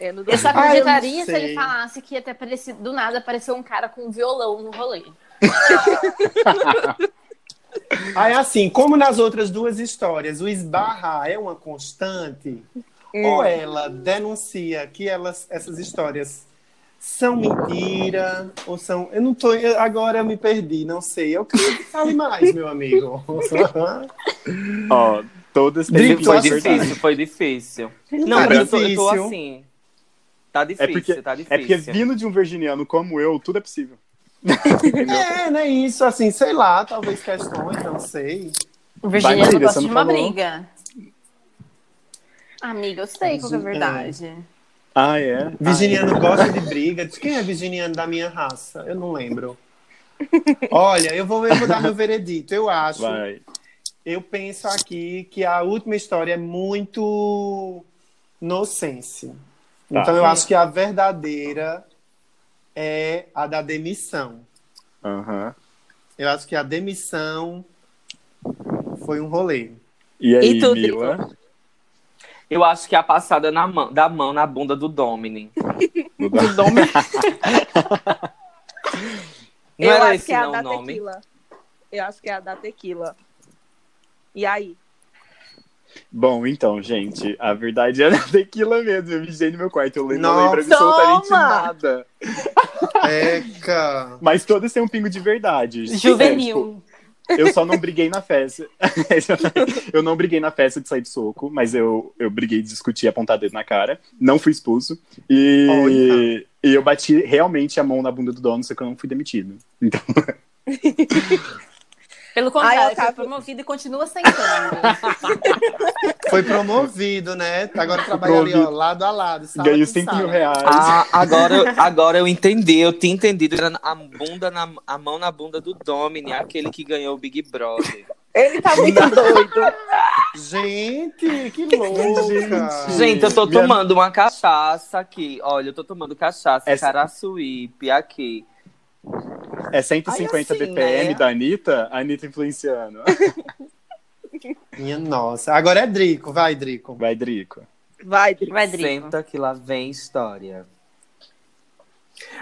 Eu, não Eu só Ah, eu não acreditaria se ele falasse que ia ter aparecido do nada apareceu um cara com um violão no rolê. Aí, assim, como nas outras duas histórias, o esbarrar é uma constante, ou ela denuncia que elas, essas histórias são mentira, ou são. Eu não tô. agora eu me perdi, não sei. Eu queria que fale mais, meu amigo. Ó, todas têm Foi difícil, foi difícil. Não, Tá mas eu tô, eu tô difícil. assim. Tá É difícil, porque, tá é porque difícil. vindo de um virginiano como eu, tudo é possível. É, não é isso, assim, sei lá, talvez questões, não sei. O Virginiano Marília, gosta de uma falou? briga. Amiga, eu sei qual que é a verdade. Ah, é? Virginiano gosta de briga. Diz, Quem é virginiano da minha raça? Eu não lembro. Olha, eu vou, eu vou dar meu veredito. Eu acho, Vai. eu penso aqui que a última história é muito nonsense. Tá. Então eu acho que a verdadeira é a da demissão. Aham. Eu acho que a demissão foi um rolê. E aí, E tu, Mila? Eu acho que é a passada na mão, da mão na bunda do Domini. No da- Não eu acho esse que é a não da o nome? tequila. Eu acho que é a da tequila. E aí? Bom, então, gente, a verdade era tequila mesmo. Eu mijei no meu quarto, eu lembro, não lembro absolutamente nada. Eca! Mas todos têm um pingo de verdade. É, tipo, Juvenil. Eu só não briguei na festa. eu não briguei na festa de sair de soco, mas eu, eu briguei de discutir apontar dedo na cara. Não fui expulso. E, Olha. e eu bati realmente a mão na bunda do dono, só que eu não fui demitido. Então, Pelo contrário, Ai, foi Otávio. promovido e continua sentando. Foi promovido, né? Agora trabalha ali, ó, lado a lado. com 5 mil reais. Ah, agora, eu- agora eu entendi, eu tinha entendido. Era a, bunda na, a mão na bunda do Domini, aquele que ganhou o Big Brother. Ele tá muito doido. Gente, que louca! Gente, eu tô Minha- tomando uma cachaça aqui. Olha, eu tô tomando cachaça, Essa- caraçuípe aqui. É 150 Aí assim, BPM né? da Anitta, a Anitta influenciando. Minha nossa. Agora é Drico, vai, Drico. Vai, Drico. Vai, Drico. Vai, Drico. Senta que lá vem história.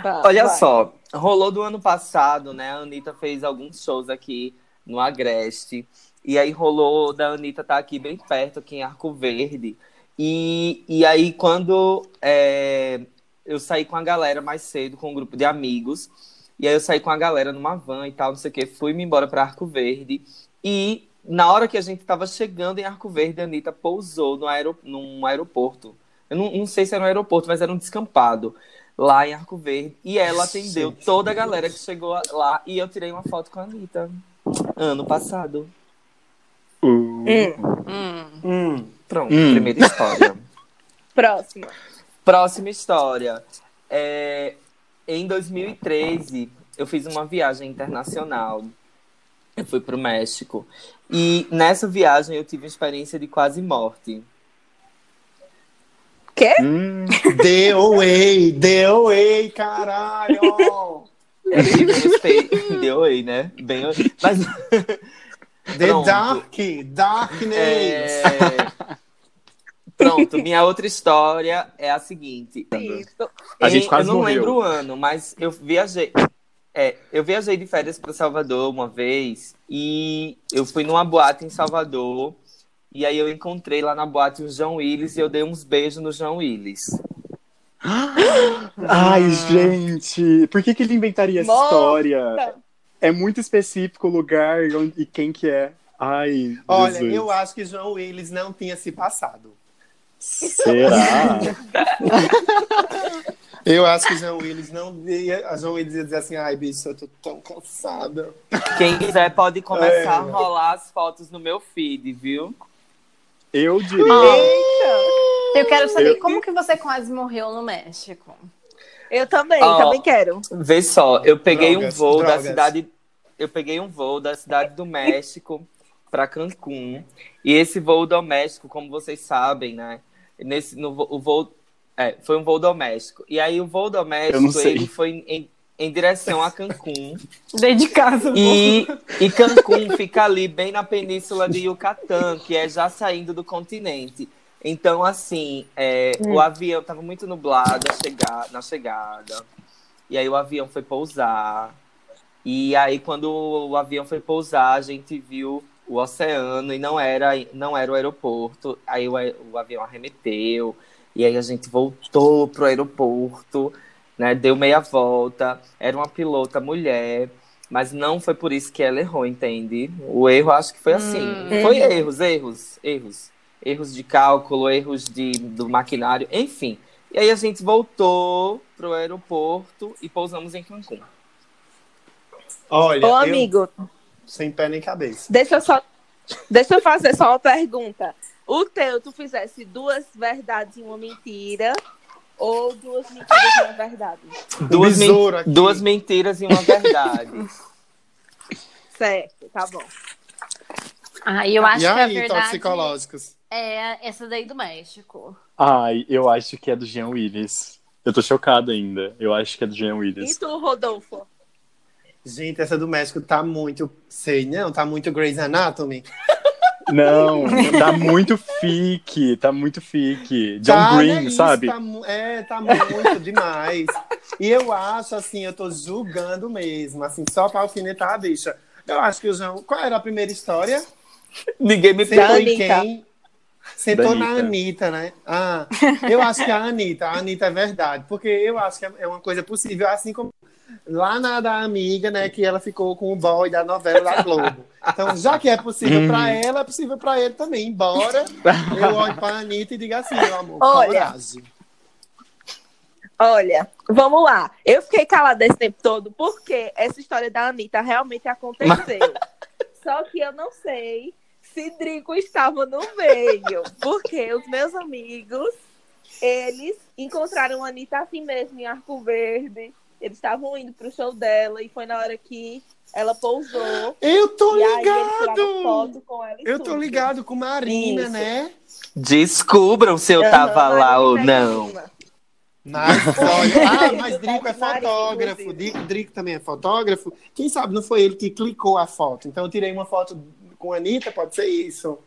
Vai, Olha vai. só, rolou do ano passado, né? A Anitta fez alguns shows aqui no Agreste. E aí rolou da Anitta tá aqui bem perto, aqui em Arco Verde. E, e aí, quando é, eu saí com a galera mais cedo, com um grupo de amigos, e aí eu saí com a galera numa van e tal, não sei o quê, fui-me embora para Arco Verde. E na hora que a gente tava chegando em Arco Verde, a Anitta pousou no aero, num aeroporto. Eu não, não sei se era um aeroporto, mas era um descampado lá em Arco Verde. E ela atendeu toda a galera que chegou lá. E eu tirei uma foto com a Anitta ano passado. Uh, Hum. Hum. Pronto, Hum. primeira história. Próximo. Próxima história. É, em 2013, eu fiz uma viagem internacional. Eu fui para o México. E nessa viagem eu tive uma experiência de quase morte. hum, DOA, DOA, caralho! Eu gostei. Deu aí, né? Bem, mas The Pronto. Dark, Darkness! É, Pronto, minha outra história é a seguinte. Isso. A gente Em- quase eu não morreu. lembro o ano, mas eu viajei. É, eu viajei de férias para Salvador uma vez e eu fui numa boate em Salvador e aí eu encontrei lá na boate o João Willis e eu dei uns beijos no João Willis. Ai, gente, por que, que ele inventaria essa Nossa! história? É muito específico o lugar e quem que é. Ai, Olha, Jesus. eu acho que João Willis não tinha se passado. Será? Eu acho que João Willis não ia. A João Willis ia dizer assim: ai, bicho, eu tô tão cansada. Quem quiser pode começar É. a rolar as fotos no meu feed, viu? Eu diria. Eita! Eu quero saber Eu- como que você quase morreu no México. Eu também, Ó. também quero. Vê só, eu peguei Drogas, um voo da drogas. cidade. Eu peguei um voo da cidade do México para Cancún. E esse voo doméstico, como vocês sabem, né? Nesse, no, o voo. É, foi um voo doméstico. E aí o voo doméstico sei. ele foi em, em direção a Cancún. Dentro de casa. E, e Cancún fica ali bem na península de Yucatán, que é já saindo do continente. Então, assim, é, o avião estava muito nublado a chegar, na chegada. E aí o avião foi pousar. E aí, quando o avião foi pousar, a gente viu o oceano e não era, não era o aeroporto. Aí o, o avião arremeteu. E aí a gente voltou pro aeroporto, né? Deu meia volta. Era uma pilota mulher. Mas não foi por isso que ela errou, entende? O erro acho que foi assim. Hum. Foi erros, erros, erros. Erros de cálculo, erros de, do maquinário, enfim. E aí a gente voltou pro aeroporto e pousamos em Cancún. Olha, Ô, eu- amigo, sem pé nem cabeça. deixa eu só. Deixa eu fazer só uma pergunta. O teu, tu fizesse duas verdades e uma mentira? Ou duas mentiras e uma verdade? Duas, men- duas mentiras e uma verdade. Certo, tá bom. Ah, eu acho e que a aí, verdade toxicológicos? é essa daí do México. Ai, eu acho que é do Jean Willis. Eu tô chocado ainda. Eu acho que é do Jean E Willis. tu, Rodolfo? Gente, essa do México tá muito. Sei, não, tá muito Grey's Anatomy. Não, tá muito fique, tá muito fique. John Tá, Green, né, isso, sabe? tá é, tá muito demais. E eu acho, assim, eu tô julgando mesmo, assim, só pra alfinetar a bicha. Eu acho que o João. Qual era a primeira história? Ninguém me Da em quem? Sentou na Anitta. Anitta, né? Ah, eu acho que a Anitta, a Anitta é verdade, porque eu acho que é uma coisa possível, assim como lá na da amiga, né, que ela ficou com o boy da novela da Globo. Então, já que é possível Uhum. pra ela, é possível pra ele também. Embora eu olhe pra Anitta e diga assim, meu amor, Olha. coragem. Olha, vamos lá. Eu fiquei calada esse tempo todo porque essa história da Anitta realmente aconteceu. Só que eu não sei se Drico estava no meio. Porque os meus amigos, eles encontraram a Anitta assim mesmo, em Arco Verde. Eles estavam indo pro show dela e foi na hora que ela pousou. Eu tô e ligado! foto com ela e Eu tô tudo. ligado com Marina, Isso. né? Descubram se eu Aham, tava lá ou Marina não. Mas, olha, ah, mas Drico é Marina, fotógrafo. Drico, Drico também é fotógrafo. Quem sabe não foi ele que clicou a foto. Então eu tirei uma foto com a Anitta, pode ser isso.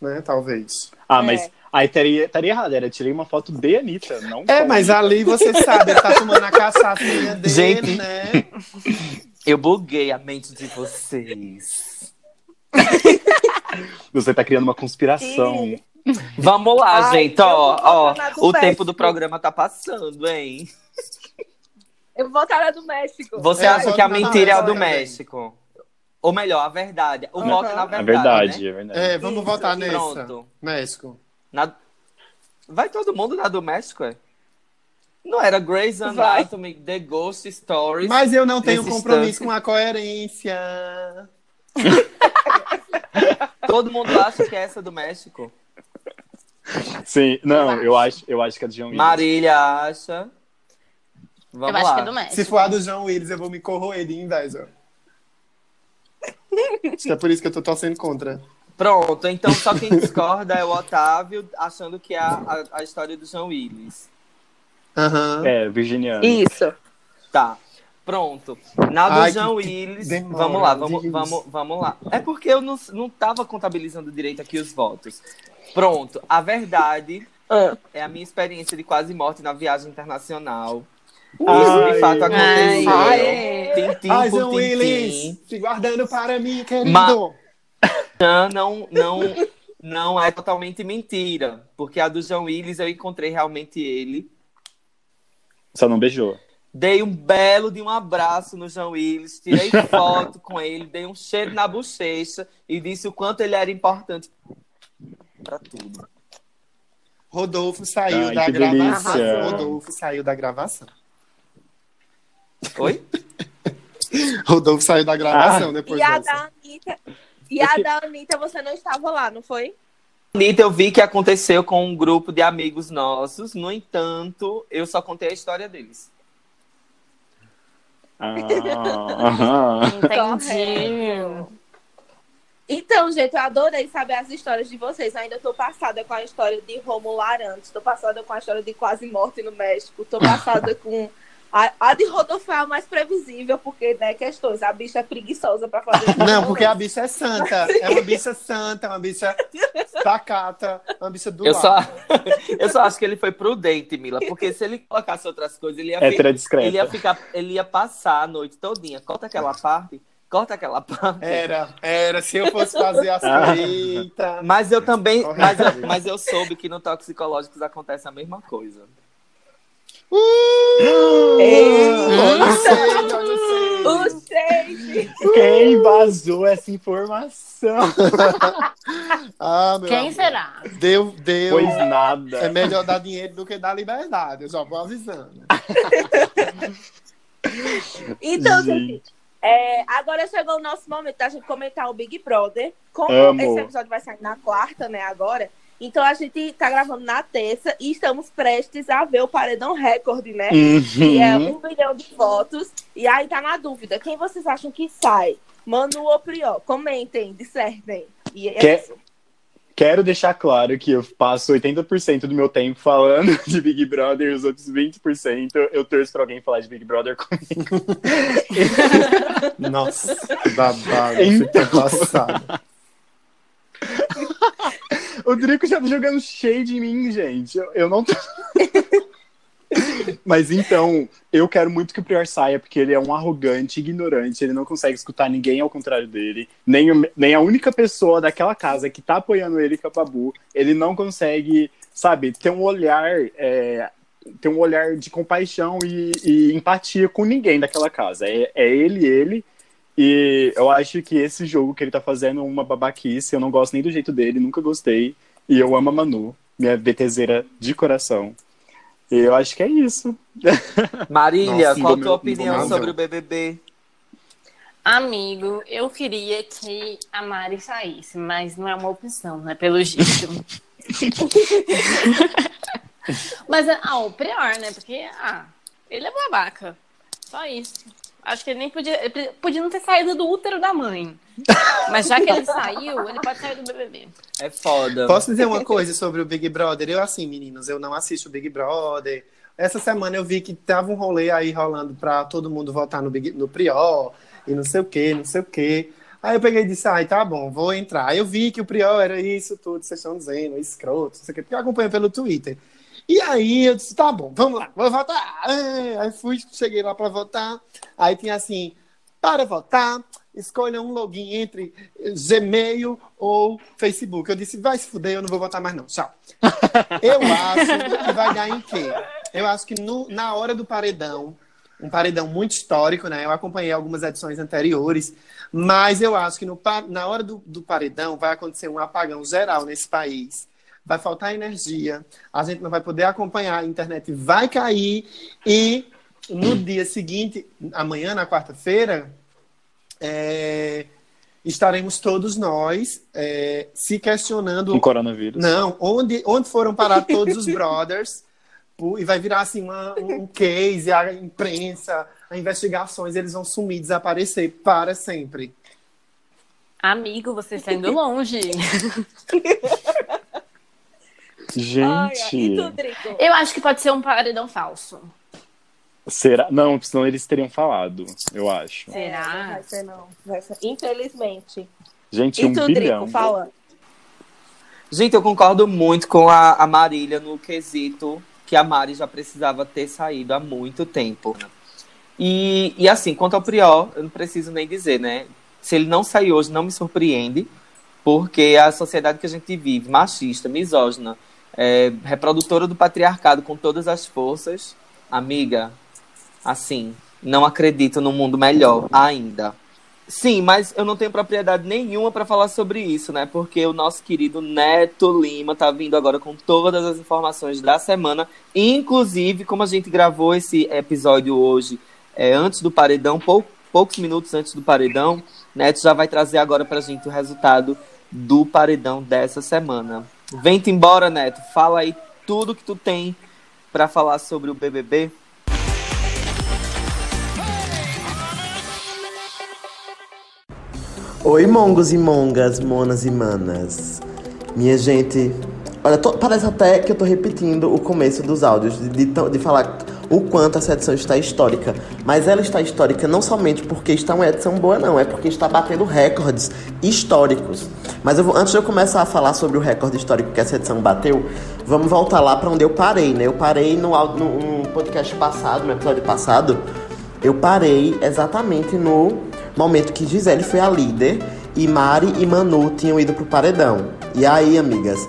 Né, talvez. Ah, É. aí estaria, estaria errado. Era, tirei uma foto de Anitta, não É, mas ali você sabe, ele tá tomando a cachaçinha dele, Gente. né? Eu buguei a mente de vocês. Você tá criando uma conspiração. Vamos lá, Ai, gente. Ó, ó. O tempo México. do programa tá passando, hein? Eu vou voltar na do México. Você É, acha que a mentira é a do. México? Ou melhor, a verdade. O Aham. voto é na É verdade. verdade, né? é verdade. É, vamos Isso, voltar nessa. Pronto. México. Na- Vai todo mundo na do México, é? Não era Grey's Vai. Anatomy, The Ghost Stories. Mas eu não tenho compromisso instante. com a coerência. Todo mundo acha que é essa do México. Sim, não, eu acho, eu acho que é do John Willis. Marília acha. Vamos eu acho lá. que é do México. Se for a do João Willis, eu vou me corroer de inveja. Acho que é por isso que eu tô torcendo contra. Pronto, então só quem discorda é o Otávio, achando que é a, a, a história do João Willis. Aham. É, virginiano. Isso. Tá. Pronto. Na do Ai, que Willis. demora, vamos lá, vamos, vamos, vamos lá. É porque eu não, não tava contabilizando direito aqui os votos. Pronto. A verdade Ah. é a minha experiência de quase morte na viagem internacional. Isso Ai. de fato aconteceu. Ai. Tintim Ai, por João tintim. Willis, se guardando para mim, querido. Ma- Não, não, não, não é totalmente mentira. Porque a do João Willis eu encontrei realmente ele. Só não beijou. Dei um belo de um abraço no João Willis, tirei foto com ele, dei um cheiro na bochecha e disse o quanto ele era importante pra tudo. Rodolfo saiu Ai, da gravação. delícia. Rodolfo saiu da gravação. Oi? Rodolfo saiu da gravação depois E a dessa. da Anitta. E a da Anitta você não estava lá, não foi? Anitta, eu vi que aconteceu com um grupo de amigos nossos, no entanto, eu só contei a história deles. Ah. Entendi. Então, gente, eu adorei saber as histórias de vocês. Ainda tô passada com a história de Romulo Arantes, tô passada com a história de quase morte no México, tô passada com. A, a de Rodolfo é a mais previsível, porque, né, questões. A bicha é preguiçosa pra fazer. Não, porque a bicha é santa. É uma bicha santa, uma bicha pacata, uma bicha do Eu só, eu só acho que ele foi prudente, Mila, porque se ele colocasse outras coisas, ele ia, fi- Hétera discreta. ele ia ficar, ele ia passar a noite todinha. Corta aquela parte, corta aquela parte. Era, era. Se eu fosse fazer as Ah. coisas. Eita. Mas eu também, mas eu, mas eu soube que no Toxicológicos acontece a mesma coisa. Shade, olha o shade. Quem vazou essa informação? Ah, meu Quem amor. será? Deu, deu. Pois nada. É melhor dar dinheiro do que dar liberdade. Eu já vou avisando. Então, Gente. gente, é, agora chegou o nosso momento da gente comentar o Big Brother. Como Amo. esse episódio vai sair na quarta, né, agora. Então a gente tá gravando na terça e estamos prestes a ver o Paredão Recorde, né? Que é Uhum. um milhão de votos. E aí tá na dúvida. Quem vocês acham que sai? Manu ou Prió? Comentem, dissertem. E é Quer- isso. Quero deixar claro que eu passo 80% do meu tempo falando de Big Brother e os outros 20% eu torço pra alguém falar de Big Brother comigo. Nossa, que babado. Então. Fica passado. O Drico já tá jogando shade em mim, gente. Eu, eu não tô. Mas então, eu quero muito que o Prior saia, porque ele é um arrogante, ignorante, ele não consegue escutar ninguém ao contrário dele. Nem, o- nem a única pessoa daquela casa que tá apoiando ele, que é o Babu, ele não consegue, sabe, ter um olhar. é, ter um olhar de compaixão e, e empatia com ninguém daquela casa. É, é ele, ele. E eu acho que esse jogo que ele tá fazendo é uma babaquice. Eu não gosto nem do jeito dele, nunca gostei. E eu amo a Manu, minha BTZera de coração. E eu acho que é isso. Marília, Nossa, qual a tua opinião sobre o BBB? Amigo, eu queria que a Mari saísse, mas não é uma opção, né? Pelo jeito. mas, ah, o pior, né? Porque, ah, ele é babaca. Só isso. Acho que ele nem podia. Ele podia não ter saído do útero da mãe. Mas já que ele saiu, ele pode sair do BBB. É foda. Posso dizer uma coisa sobre o Big Brother? Eu, assim, meninos, eu não assisto o Big Brother. Essa semana eu vi que tava um rolê aí rolando pra todo mundo votar no, Big, no Prior e não sei o que, não sei o que. Aí eu peguei e disse, ai, tá bom, vou entrar. Aí eu vi que o Prior era isso tudo, vocês estão dizendo, escroto, não sei o que, porque eu acompanho pelo Twitter. E aí eu disse, tá bom, vamos lá, vou votar. É, Aí fui, cheguei lá pra votar. Aí tinha assim, para votar, escolha um login entre Gmail ou Facebook. Eu disse, vai se fuder, eu não vou votar mais não, tchau. Eu acho que vai dar em quê? Eu acho que no- na hora do paredão, um paredão muito histórico, né? Eu acompanhei algumas edições anteriores, mas eu acho que no na hora do, do paredão vai acontecer um apagão geral nesse país. Vai faltar energia, a gente não vai poder acompanhar, a internet vai cair e no dia seguinte, amanhã, na quarta-feira, é, estaremos todos nós é, se questionando Com coronavírus. não, onde, onde foram parar todos os brothers? E vai virar assim uma- um case, a imprensa, as investigações, eles vão sumir, desaparecer para sempre. Amigo, você está indo longe. Gente, e Drico? Eu acho que pode ser um paredão falso. será? Não, senão eles teriam falado, eu acho. É, não Será? vai ser, não. Vai ser. Infelizmente. Gente, E um tu, bilhão. Drico, fala. Gente, eu concordo muito com a, a Marília no quesito que a Mari já precisava ter saído há muito tempo. E, e assim, quanto ao Prior, eu não preciso nem dizer, né? Se ele não sair hoje, não me surpreende, porque a sociedade que a gente vive, machista, misógina, é, reprodutora do patriarcado com todas as forças, amiga, assim, não acredito num mundo melhor ainda. Sim, mas eu não tenho propriedade nenhuma para falar sobre isso, né? Porque o nosso querido Neto Lima tá vindo agora com todas as informações da semana, inclusive como a gente gravou esse episódio hoje é, antes do paredão, pou- poucos minutos antes do paredão, Neto já vai trazer agora pra gente o resultado do paredão dessa semana. Vem-te embora, Neto. Fala aí tudo que tu tem para falar sobre o BBB. Oi, mongos e mongas, monas e manas. Minha gente, olha, tô- parece até que eu tô repetindo o começo dos áudios, de, de de falar o quanto essa edição está histórica. Mas ela está histórica não somente porque está uma edição boa, não, é porque está batendo recordes históricos. Mas eu vou, antes de eu começar a falar sobre o recorde histórico que essa edição bateu, vamos voltar lá para onde eu parei, né? Eu parei no, no, no podcast passado, no episódio passado, eu parei exatamente no momento que Gisele foi a líder e Mari e Manu tinham ido pro paredão. E aí, amigas,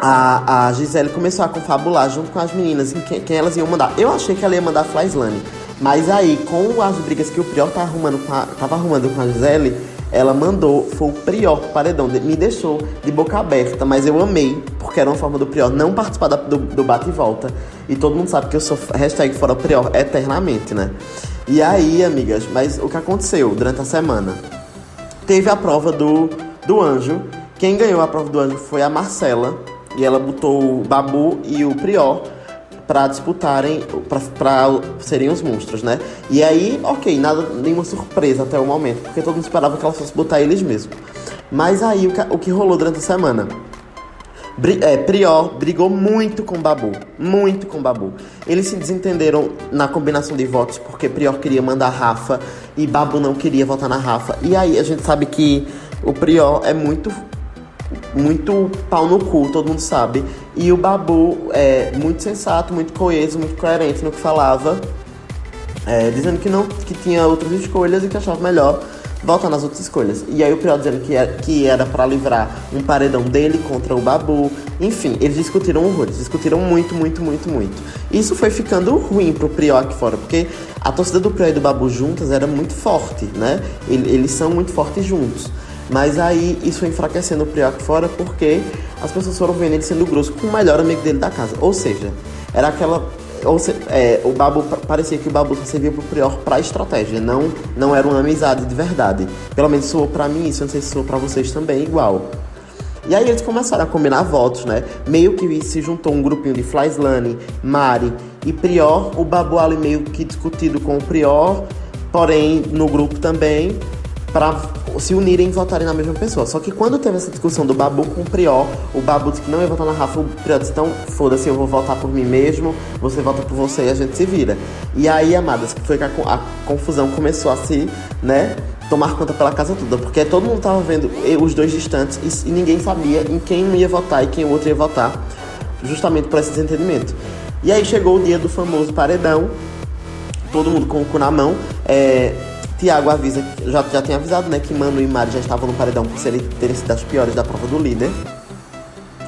a, a Gisele começou a confabular junto com as meninas em quem, quem elas iam mandar. Eu achei que ela ia mandar a Flyslane. Mas aí, com as brigas que o Prior tá arrumando a, tava arrumando com a Gisele, ela mandou, foi o Prior pro paredão, me deixou de boca aberta, mas eu amei, porque era uma forma do Prior não participar da- do, do bate e volta. E todo mundo sabe que eu sou hashtag fora Prior eternamente, né? E aí, amigas, mas o que aconteceu durante a semana? Teve a prova do, do anjo. Quem ganhou a prova do anjo foi a Marcela. E ela botou o Babu e o Prior pra disputarem, pra serem os monstros, né? E aí, ok, nada, nenhuma surpresa até o momento, porque todo mundo esperava que ela fosse botar eles mesmo. Mas aí, o que, o que rolou durante a semana? Bri é, Prior brigou muito com Babu. Muito com Babu. Eles se desentenderam na combinação de votos, porque Prior queria mandar Rafa e Babu não queria votar na Rafa. E aí a gente sabe que o Prior é muito. Muito pau no cu, todo mundo sabe. E o Babu é muito sensato, muito coeso, muito coerente no que falava. é, dizendo que não que tinha outras escolhas e que achava melhor voltar nas outras escolhas. E aí o Prior dizendo que era, que era para livrar um paredão dele contra o Babu. Enfim, eles discutiram horrores, discutiram muito, muito, muito, muito. Isso foi ficando ruim pro Prior aqui fora, porque a torcida do Prior e do Babu juntas era muito forte, né? Ele- Eles são muito fortes juntos. Mas aí isso enfraquecendo o aqui fora porque as pessoas foram vendo ele sendo grosso com o melhor amigo dele da casa. Ou seja, era aquela ou se- é, o Babu parecia que o Babu só servia pro Prior pra estratégia, não, não era uma amizade de verdade. Pelo menos soou pra mim isso, não sei se soou pra vocês também, igual. E aí eles começaram a combinar votos, né? Meio que se juntou um grupinho de Flyslane, Mari e Prior. O Babu ali meio que discutido com o Prior, porém no grupo também, pra se unirem e votarem na mesma pessoa. Só que quando teve essa discussão do Babu com o Prior, o Babu disse que não ia votar na Rafa, o Prior disse, então foda-se, eu vou votar por mim mesmo, você vota por você e a gente se vira. E aí, amadas, foi que a, a confusão começou a se, né, tomar conta pela casa toda, porque todo mundo tava vendo e- os dois distantes e, e ninguém sabia em quem um ia votar e quem o outro ia votar, justamente por esse desentendimento. E aí chegou o dia do famoso paredão, todo mundo com o cu na mão. É, Tiago avisa, já, já tinha avisado, né, que Mano e Mari já estavam no paredão por serem, terem sido as piores da prova do líder.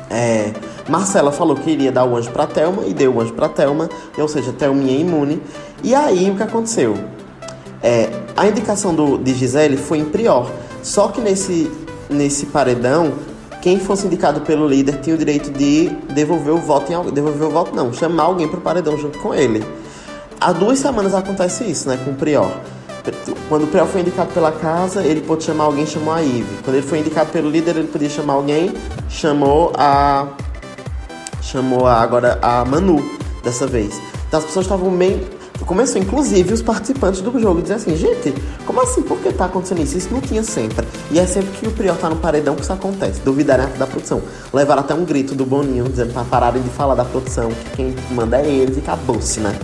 É, Marcela falou que iria dar o anjo pra Thelma e deu o anjo pra Thelma, ou seja, Thelminha é imune. E aí o que aconteceu? É, a indicação do, de Gisele foi em Prior. Só que nesse, nesse paredão, quem fosse indicado pelo líder tinha o direito de devolver o voto em. Devolver o voto não, chamar alguém pro paredão junto com ele. Há duas semanas acontece isso, né, com o Prior. Quando o Prior foi indicado pela casa, ele pôde chamar alguém, chamou a Ive. Quando ele foi indicado pelo líder, ele podia chamar alguém, chamou a. Chamou a, agora a Manu, dessa vez. Então as pessoas estavam bem. Começou, inclusive, os participantes do jogo dizer assim, gente, como assim? Por que tá acontecendo isso? Isso não tinha sempre. E é sempre que o Prior tá no paredão que isso acontece. Duvidarem da produção. Levaram até um grito do Boninho, dizendo pra pararem de falar da produção, que quem manda é eles e acabou-se, né?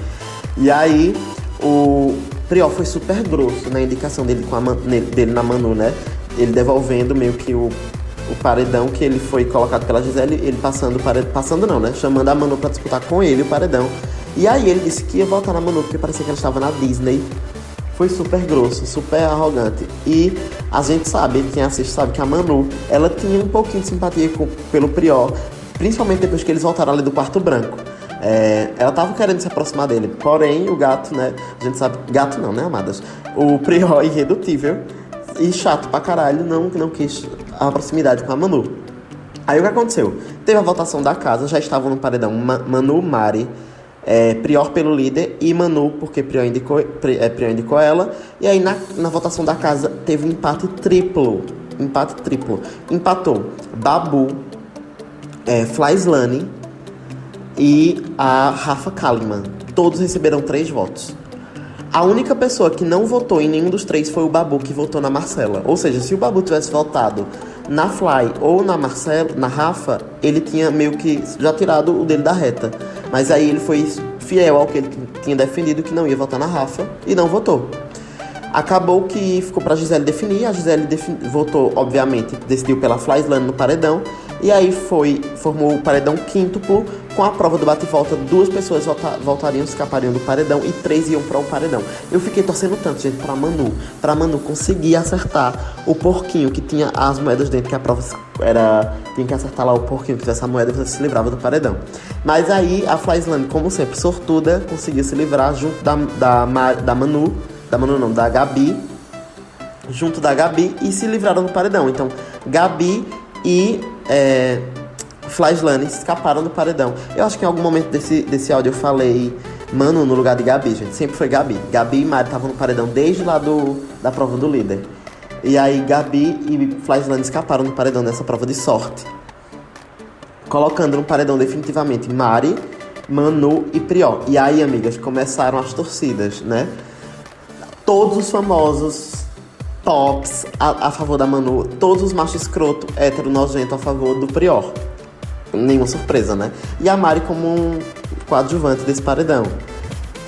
E aí, o Prior foi super grosso na indicação dele, com a Man- dele na Manu, né? Ele devolvendo meio que o, o paredão que ele foi colocado pela Gisele, ele passando paredão, passando não, né? Chamando a Manu pra disputar com ele o paredão. E aí ele disse que ia votar na Manu, porque parecia que ela estava na Disney. Foi super grosso, super arrogante. E a gente sabe, quem assiste sabe que a Manu, ela tinha um pouquinho de simpatia com- pelo Prior, principalmente depois que eles voltaram ali do quarto branco. É, ela tava querendo se aproximar dele, porém o gato, né? A gente sabe. Gato não, né, amadas? O Prior irredutível e chato pra caralho, não, não quis a proximidade com a Manu. Aí o que aconteceu? Teve a votação da casa, já estavam no paredão Ma- Manu, Mari, é, Prior pelo líder e Manu, porque Prior indicou, Pri- é, Prior indicou ela. E aí na, na votação da casa teve um empate triplo. Empate triplo. Empatou Babu, é, Flyslane e a Rafa Kalimann. Todos receberam três votos. A única pessoa que não votou em nenhum dos três foi o Babu, que votou na Marcela. Ou seja, se o Babu tivesse votado na Fly ou na Marcela, na Rafa, ele tinha meio que já tirado o dele da reta. Mas aí ele foi fiel ao que ele tinha defendido, que não ia votar na Rafa, e não votou. Acabou que ficou pra Gisele definir. A Gisele defin- votou, obviamente, decidiu pela Flyslane no paredão. E aí foi, formou o paredão quíntuplo, com a prova do bate-volta, duas pessoas volta, voltariam, escapariam do paredão e três iam para o paredão. Eu fiquei torcendo tanto, gente, pra Manu, pra Manu conseguir acertar o porquinho que tinha as moedas dentro, que a prova era. Tinha que acertar lá o porquinho que tivesse a moeda e você se livrava do paredão. Mas aí a Flyslane, como sempre, sortuda, conseguiu se livrar junto da, da, da Manu, da Manu não, da Gabi, junto da Gabi e se livraram do paredão. Então, Gabi e é, Flyslane escaparam do paredão. Eu acho que em algum momento desse, desse áudio eu falei Manu no lugar de Gabi, gente. Sempre foi Gabi. Gabi e Mari estavam no paredão desde lá do, da prova do líder. E aí Gabi e Flyslane escaparam do paredão nessa prova de sorte. Colocando no paredão definitivamente Mari, Manu e Prió. E aí, amigas, começaram as torcidas, né? Todos os famosos tops a, a favor da Manu, todos os machos escroto, hétero, nojento a favor do Prior nenhuma surpresa, né? E a Mari como um coadjuvante desse paredão.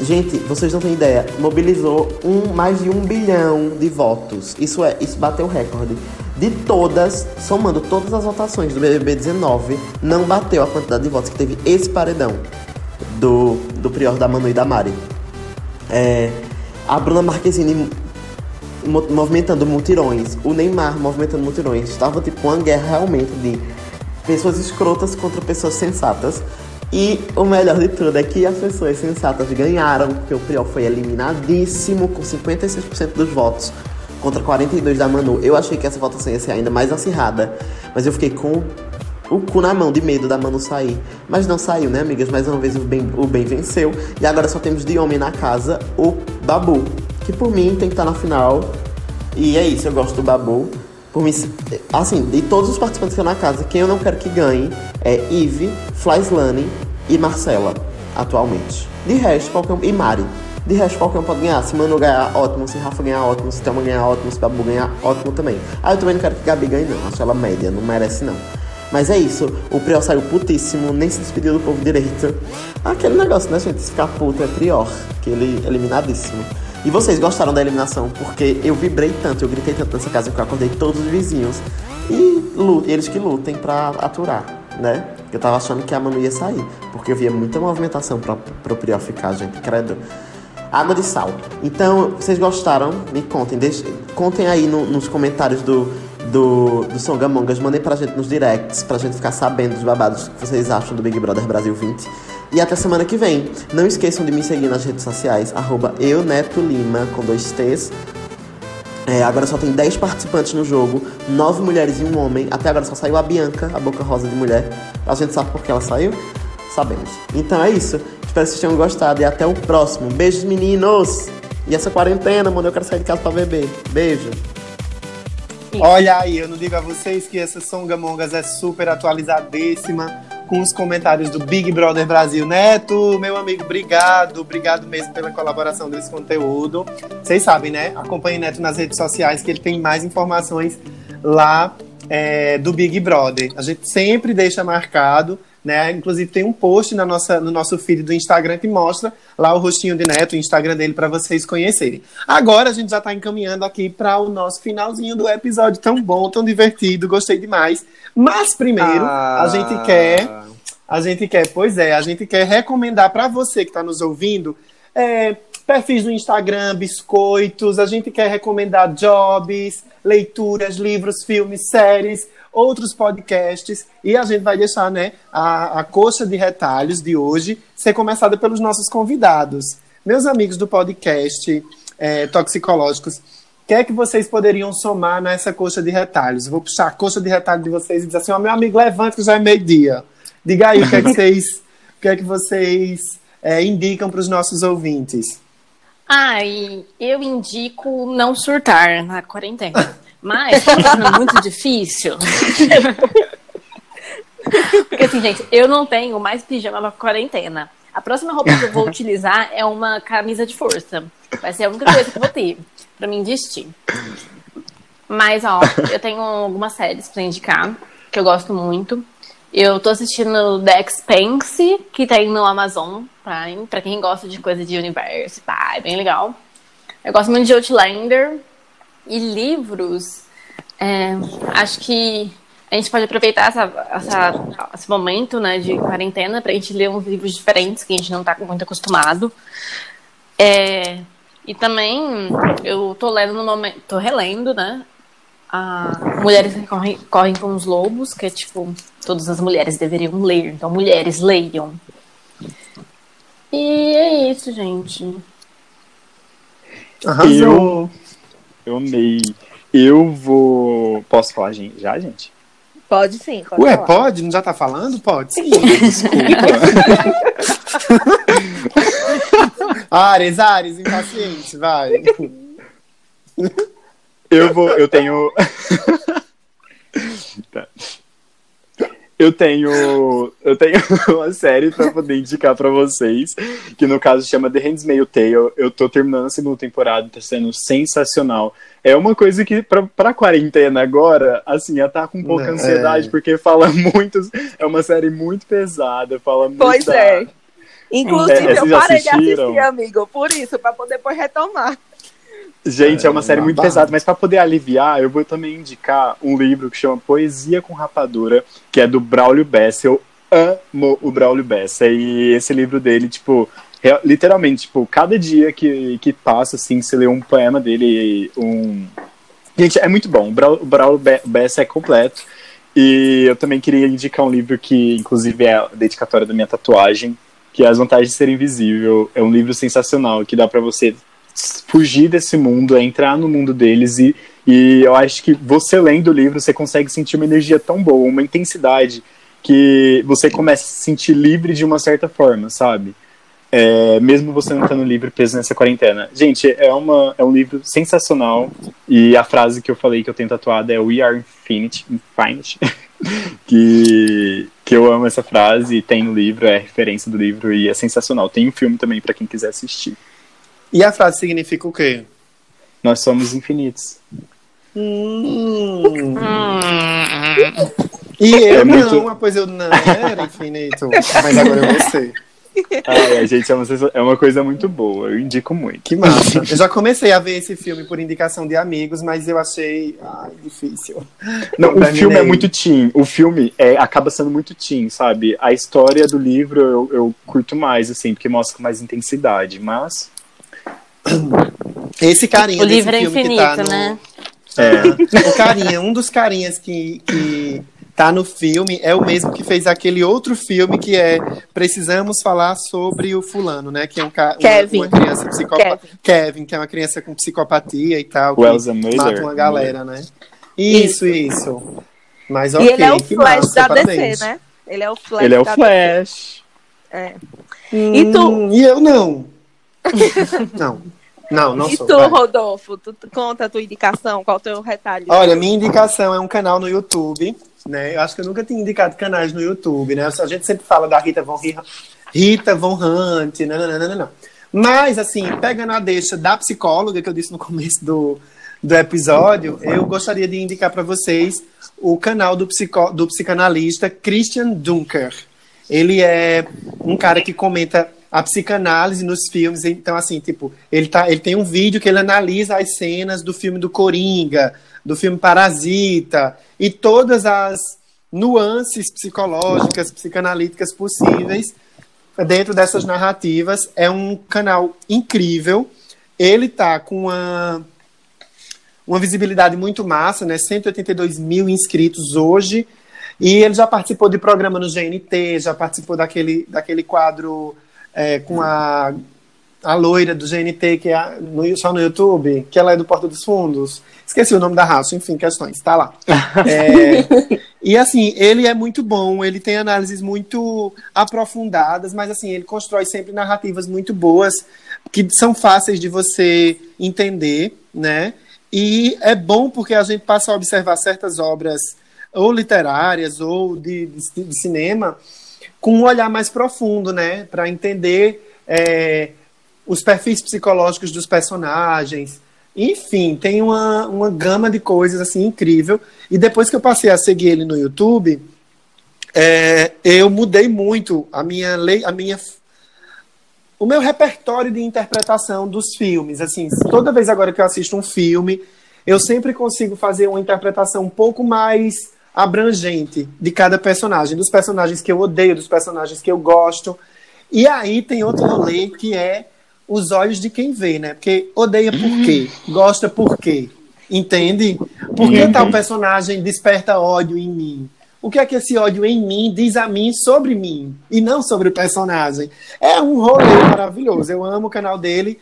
Gente, vocês não têm ideia, mobilizou um, mais de um bilhão de votos. Isso é, isso bateu o recorde. De todas, somando todas as votações do BBB 19, não bateu a quantidade de votos que teve esse paredão do, do Prior da Manu e da Mari. É, a Bruna Marquezine movimentando mutirões, o Neymar movimentando mutirões. Estava tipo uma guerra realmente de pessoas escrotas contra pessoas sensatas. E o melhor de tudo é que as pessoas sensatas ganharam, porque o Priol foi eliminadíssimo com 56% dos votos contra 42 da Manu. Eu achei que essa votação ia ser ainda mais acirrada, mas eu fiquei com o cu na mão de medo da Manu sair. Mas não saiu, né, amigas? Mais uma vez o bem, o bem venceu. E agora só temos de homem na casa o Babu, que por mim tem que estar na final. E é isso, eu gosto do Babu. Assim, de todos os participantes que estão na casa, quem eu não quero que ganhe é Eve, Flyslane e Marcela, atualmente. De resto, qualquer um. E Mari. De resto, qualquer um pode ganhar. Se Manu ganhar, ótimo. Se Rafa ganhar, ótimo. Se Thelma ganhar, ótimo. Se Babu ganhar, ótimo também. Ah, eu também não quero que Gabi ganhe, não. Acho ela média, não merece, não. Mas é isso. O Prior saiu putíssimo, nem se despediu do povo direito. Aquele negócio, né, gente? Se ficar puto é Prior, que ele eliminadíssimo. E vocês gostaram da eliminação? Porque eu vibrei tanto, eu gritei tanto nessa casa que eu acordei todos os vizinhos. E eles que lutem pra aturar, né? Eu tava achando que a Manu ia sair, porque eu via muita movimentação pra, pro Prior ficar, gente, credo. Água de sal. Então, vocês gostaram? Me contem. Deixe, contem aí no, nos comentários do, do, do Songamongas. Mandem pra gente nos directs, pra gente ficar sabendo dos babados que vocês acham do Big Brother Brasil 20. E até semana que vem. Não esqueçam de me seguir nas redes sociais, arroba eunetolima, com dois T's. É, agora só tem 10 participantes no jogo, 9 mulheres e um homem. Até agora só saiu a Bianca, a boca rosa de mulher. A gente sabe por que ela saiu? Sabemos. Então é isso. Espero que vocês tenham gostado e até o próximo. Beijos, meninos! E essa quarentena, mano, eu quero sair de casa pra beber. Beijo. Olha aí, eu não digo a vocês que essa Songamongas é super atualizadíssima com os comentários do Big Brother Brasil. Neto, meu amigo, obrigado, obrigado mesmo pela colaboração desse conteúdo. Vocês sabem, né? Acompanhe Neto nas redes sociais que ele tem mais informações lá é, do Big Brother. A gente sempre deixa marcado né? Inclusive tem um post na nossa, no nosso feed do Instagram que mostra lá o rostinho de Neto, o Instagram dele para vocês conhecerem. Agora a gente já está encaminhando aqui para o nosso finalzinho do episódio tão bom, tão divertido, gostei demais. Mas primeiro ah. a gente quer, a gente quer, pois é, a gente quer recomendar para você que está nos ouvindo é, perfis no Instagram, biscoitos, a gente quer recomendar jobs, leituras, livros, filmes, séries outros podcasts e a gente vai deixar né, a, a coxa de retalhos de hoje ser começada pelos nossos convidados. Meus amigos do podcast é, Toxicológicos, o que é que vocês poderiam somar nessa coxa de retalhos? vou puxar a coxa de retalhos de vocês e dizer assim, ó, oh, meu amigo, levante que já é meio-dia. Diga aí o que é que vocês, o que é que vocês é, indicam para os nossos ouvintes. E eu indico não surtar na quarentena. Mas tá muito difícil. Porque assim, gente, eu não tenho mais pijama na quarentena. A próxima roupa que eu vou utilizar é uma camisa de força. Vai ser a única coisa que eu vou ter pra me vestir. Mas, ó, eu tenho algumas séries pra indicar, que eu gosto muito. Eu tô assistindo The Expanse, que tem no Amazon Prime, pra quem gosta de coisa de universo, tá? É bem legal. Eu gosto muito de Outlander, e livros, é, acho que a gente pode aproveitar essa, essa- esse momento né, de quarentena para a gente ler uns livros diferentes que a gente não está muito acostumado. É, e também eu tô lendo no momento, tô relendo, né? A Mulheres que correm, correm com os Lobos, que é tipo, todas as mulheres deveriam ler, então mulheres leiam. E é isso, gente. Eu, eu amei. Eu vou. Posso falar gente, já, gente? Pode sim, pode Ué, falar. pode? Não já tá falando? Pode sim. Desculpa. Ares, Ares, impaciente, vai. Eu vou. Eu tenho. Tá. Eu tenho. Eu tenho uma série pra poder indicar pra vocês. Que no caso chama The Handmaid's Tale. Eu tô terminando a segunda temporada, tá sendo sensacional. É uma coisa que, pra, pra quarentena agora, assim, ela tá com pouca Né, ansiedade, é. porque fala muito. É uma série muito pesada, fala muito. Pois da- é. Inclusive, É, eu já parei de assistiram? assistir, amigo, por isso, pra poder depois retomar. Gente, é uma série muito babado. pesada, mas para poder aliviar, eu vou também indicar um livro que chama Poesia com Rapadura, que é do Braulio Bessa. Eu amo o Braulio Bessa. E esse livro dele, tipo, é- literalmente, tipo, cada dia que, que passa, assim, você lê um poema dele, um. Gente, é muito bom. O Brau- o Braulio Be- Bessa é completo. E eu também queria indicar um livro que, inclusive, é a dedicatória da minha tatuagem, que é As Vantagens de Ser Invisível. É um livro sensacional que dá pra você fugir desse mundo, é entrar no mundo deles e, e eu acho que você lendo o livro, você consegue sentir uma energia tão boa, uma intensidade que você começa a se sentir livre de uma certa forma, sabe? É, mesmo você não estando livre preso nessa quarentena. Gente, é, uma, é um livro sensacional e a frase que eu falei que eu tenho tatuada é We are infinite, infinite que, que eu amo essa frase tem no livro, é referência do livro e é sensacional. Tem um filme também para quem quiser assistir. E a frase significa o quê? Nós somos infinitos. Hum. E eu É muito- não, pois eu não era infinito. Mas agora eu vou ser. Ai, a gente, é uma, é uma coisa muito boa, eu indico muito. Que massa. Eu já comecei a ver esse filme por indicação de amigos, mas eu achei. Ai, difícil. Não, o terminei. filme é muito teen. O filme é, acaba sendo muito teen, sabe? A história do livro eu, eu curto mais, assim, porque mostra com mais intensidade. Mas. Esse carinha O desse livro é filme infinito, que tá no... né? Ah, o carinha, um dos carinhas que, que tá no filme é o mesmo que fez aquele outro filme que é Precisamos Falar sobre o Fulano, né? Que é um ca... uma- Kevin. Uma, criança psicopata. Kevin. Kevin. que é uma criança com psicopatia e tal. que O Elsa Miller. mata uma galera, né? Isso, isso. Mas ok, e ele é o que Flash massa, da parabéns. DC, né? Ele é o Flash Ele é o Flash. É. E tu? Hum, E eu não. não. Não, não e sou. tu, vai. Rodolfo? Tu, tu conta a tua indicação, qual o teu retalho? Olha, minha indicação é um canal no YouTube, né? Eu acho que eu nunca tinha indicado canais no YouTube, né? A gente sempre fala da Rita Von Ri- Rita Von Hunt, não, não, não, não, não. Mas, assim, pegando a deixa da psicóloga que eu disse no começo do, do episódio, eu gostaria de indicar para vocês o canal do, psico, do psicanalista Christian Dunker. Ele é um cara que comenta a psicanálise nos filmes. Então, assim, tipo, ele, tá, ele tem um vídeo que ele analisa as cenas do filme do Coringa, do filme Parasita, e todas as nuances psicológicas, psicanalíticas possíveis dentro dessas narrativas. É um canal incrível. Ele tá com uma, uma visibilidade muito massa, né? 182 mil inscritos hoje. E ele já participou de programa no GNT, já participou daquele, daquele quadro é, com a, a loira do GNT, que é no- só no YouTube, que ela é do Porta dos Fundos. Esqueci o nome da raça, enfim, questões, tá lá. É, e assim, ele é muito bom, ele tem análises muito aprofundadas, mas assim, ele constrói sempre narrativas muito boas, que são fáceis de você entender, né? E é bom porque a gente passa a observar certas obras, ou literárias, ou de, de- de cinema, com um olhar mais profundo, né? Para entender é, os perfis psicológicos dos personagens. Enfim, tem uma, uma gama de coisas assim incrível. E depois que eu passei a seguir ele no YouTube, é, eu mudei muito a minha lei, a minha o meu repertório de interpretação dos filmes. Assim, toda vez agora que eu assisto um filme, eu sempre consigo fazer uma interpretação um pouco mais abrangente de cada personagem, dos personagens que eu odeio, dos personagens que eu gosto. E aí tem outro rolê que é os olhos de quem vê, né? Porque odeia por quê? Gosta por quê? Entende? Por que tal personagem desperta ódio em mim? O que é que esse ódio em mim diz a mim sobre mim e não sobre o personagem? É um rolê maravilhoso. Eu amo o canal dele.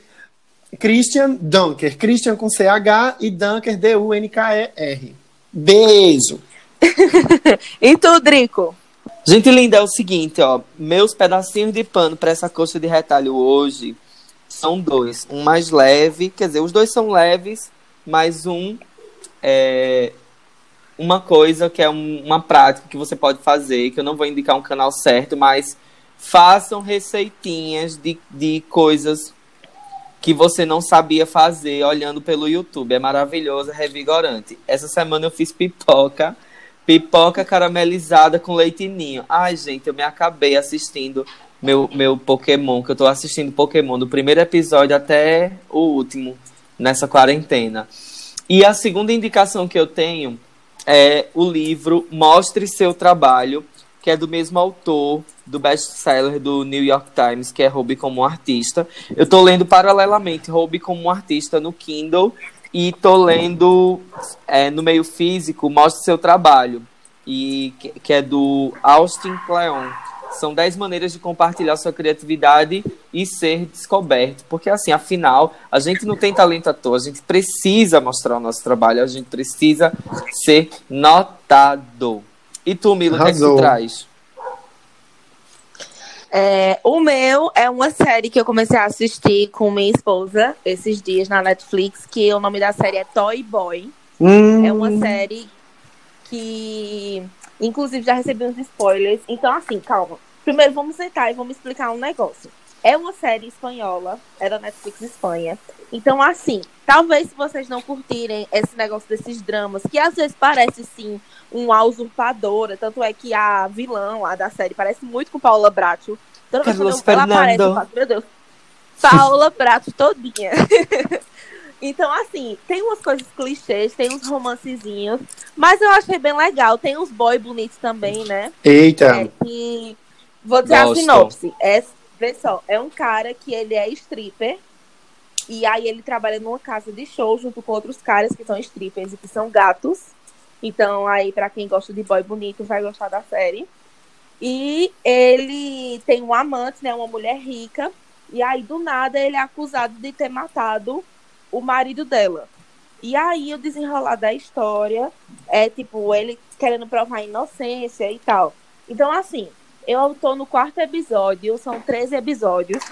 Christian Dunker. Christian com CH e Dunker, D-U-N-K-E-R. Beijo! e tu, Drico? Gente linda, é o seguinte, ó. Meus pedacinhos de pano para essa coxa de retalho hoje são dois. Um mais leve, quer dizer, os dois são leves, mas um é uma coisa que é um, uma prática que você pode fazer, que eu não vou indicar um canal certo, mas façam receitinhas de, de coisas que você não sabia fazer olhando pelo YouTube. É maravilhoso, é revigorante. Essa semana eu fiz pipoca, pipoca caramelizada com leitinho. Ai, gente, eu me acabei assistindo meu, meu Pokémon, que eu tô assistindo Pokémon do primeiro episódio até o último, nessa quarentena. E a segunda indicação que eu tenho é o livro Mostre Seu Trabalho, que é do mesmo autor do best-seller do New York Times, que é Roube como um Artista. Eu estou lendo paralelamente Roube como um Artista no Kindle e estou lendo é, no meio físico Mostre Seu Trabalho, e que, que é do Austin Kleon. São 10 maneiras de compartilhar sua criatividade e ser descoberto. Porque, assim, afinal, a gente não tem talento à toa, a gente precisa mostrar o nosso trabalho, a gente precisa ser notado. E tu, Milo, o que é que tu traz? É, o meu é uma série que eu comecei a assistir com minha esposa esses dias na Netflix, que o nome da série é Toy Boy. Hum. É uma série que, inclusive, já recebi uns spoilers. Então, assim, calma. Primeiro, vamos sentar e vamos explicar um negócio. É uma série espanhola, é da Netflix Espanha. Então, assim, talvez se vocês não curtirem esse negócio desses dramas, que às vezes parece, sim, uma usurpadora. Tanto é que a vilã lá da série parece muito com Paula Bracho. Toda vez Carlos quando ela aparece, eu Fernando. meu Deus. Paula Bracho todinha. Então, assim, tem umas coisas clichês, tem uns romancezinhos, mas eu achei bem legal. Tem uns boy bonitos também, né? Eita! É, que... Vou dizer Gosto. a sinopse. É, vê só, é um cara que ele é stripper. E aí ele trabalha numa casa de show junto com outros caras que são strippers e que são gatos. Então, aí, pra quem gosta de boy bonito, vai gostar da série. E ele tem um amante, né? Uma mulher rica. E aí, do nada, ele é acusado de ter matado o marido dela. E aí, o desenrolar da história é, tipo, ele querendo provar a inocência e tal. Então, assim, eu tô no quarto episódio, são 13 episódios.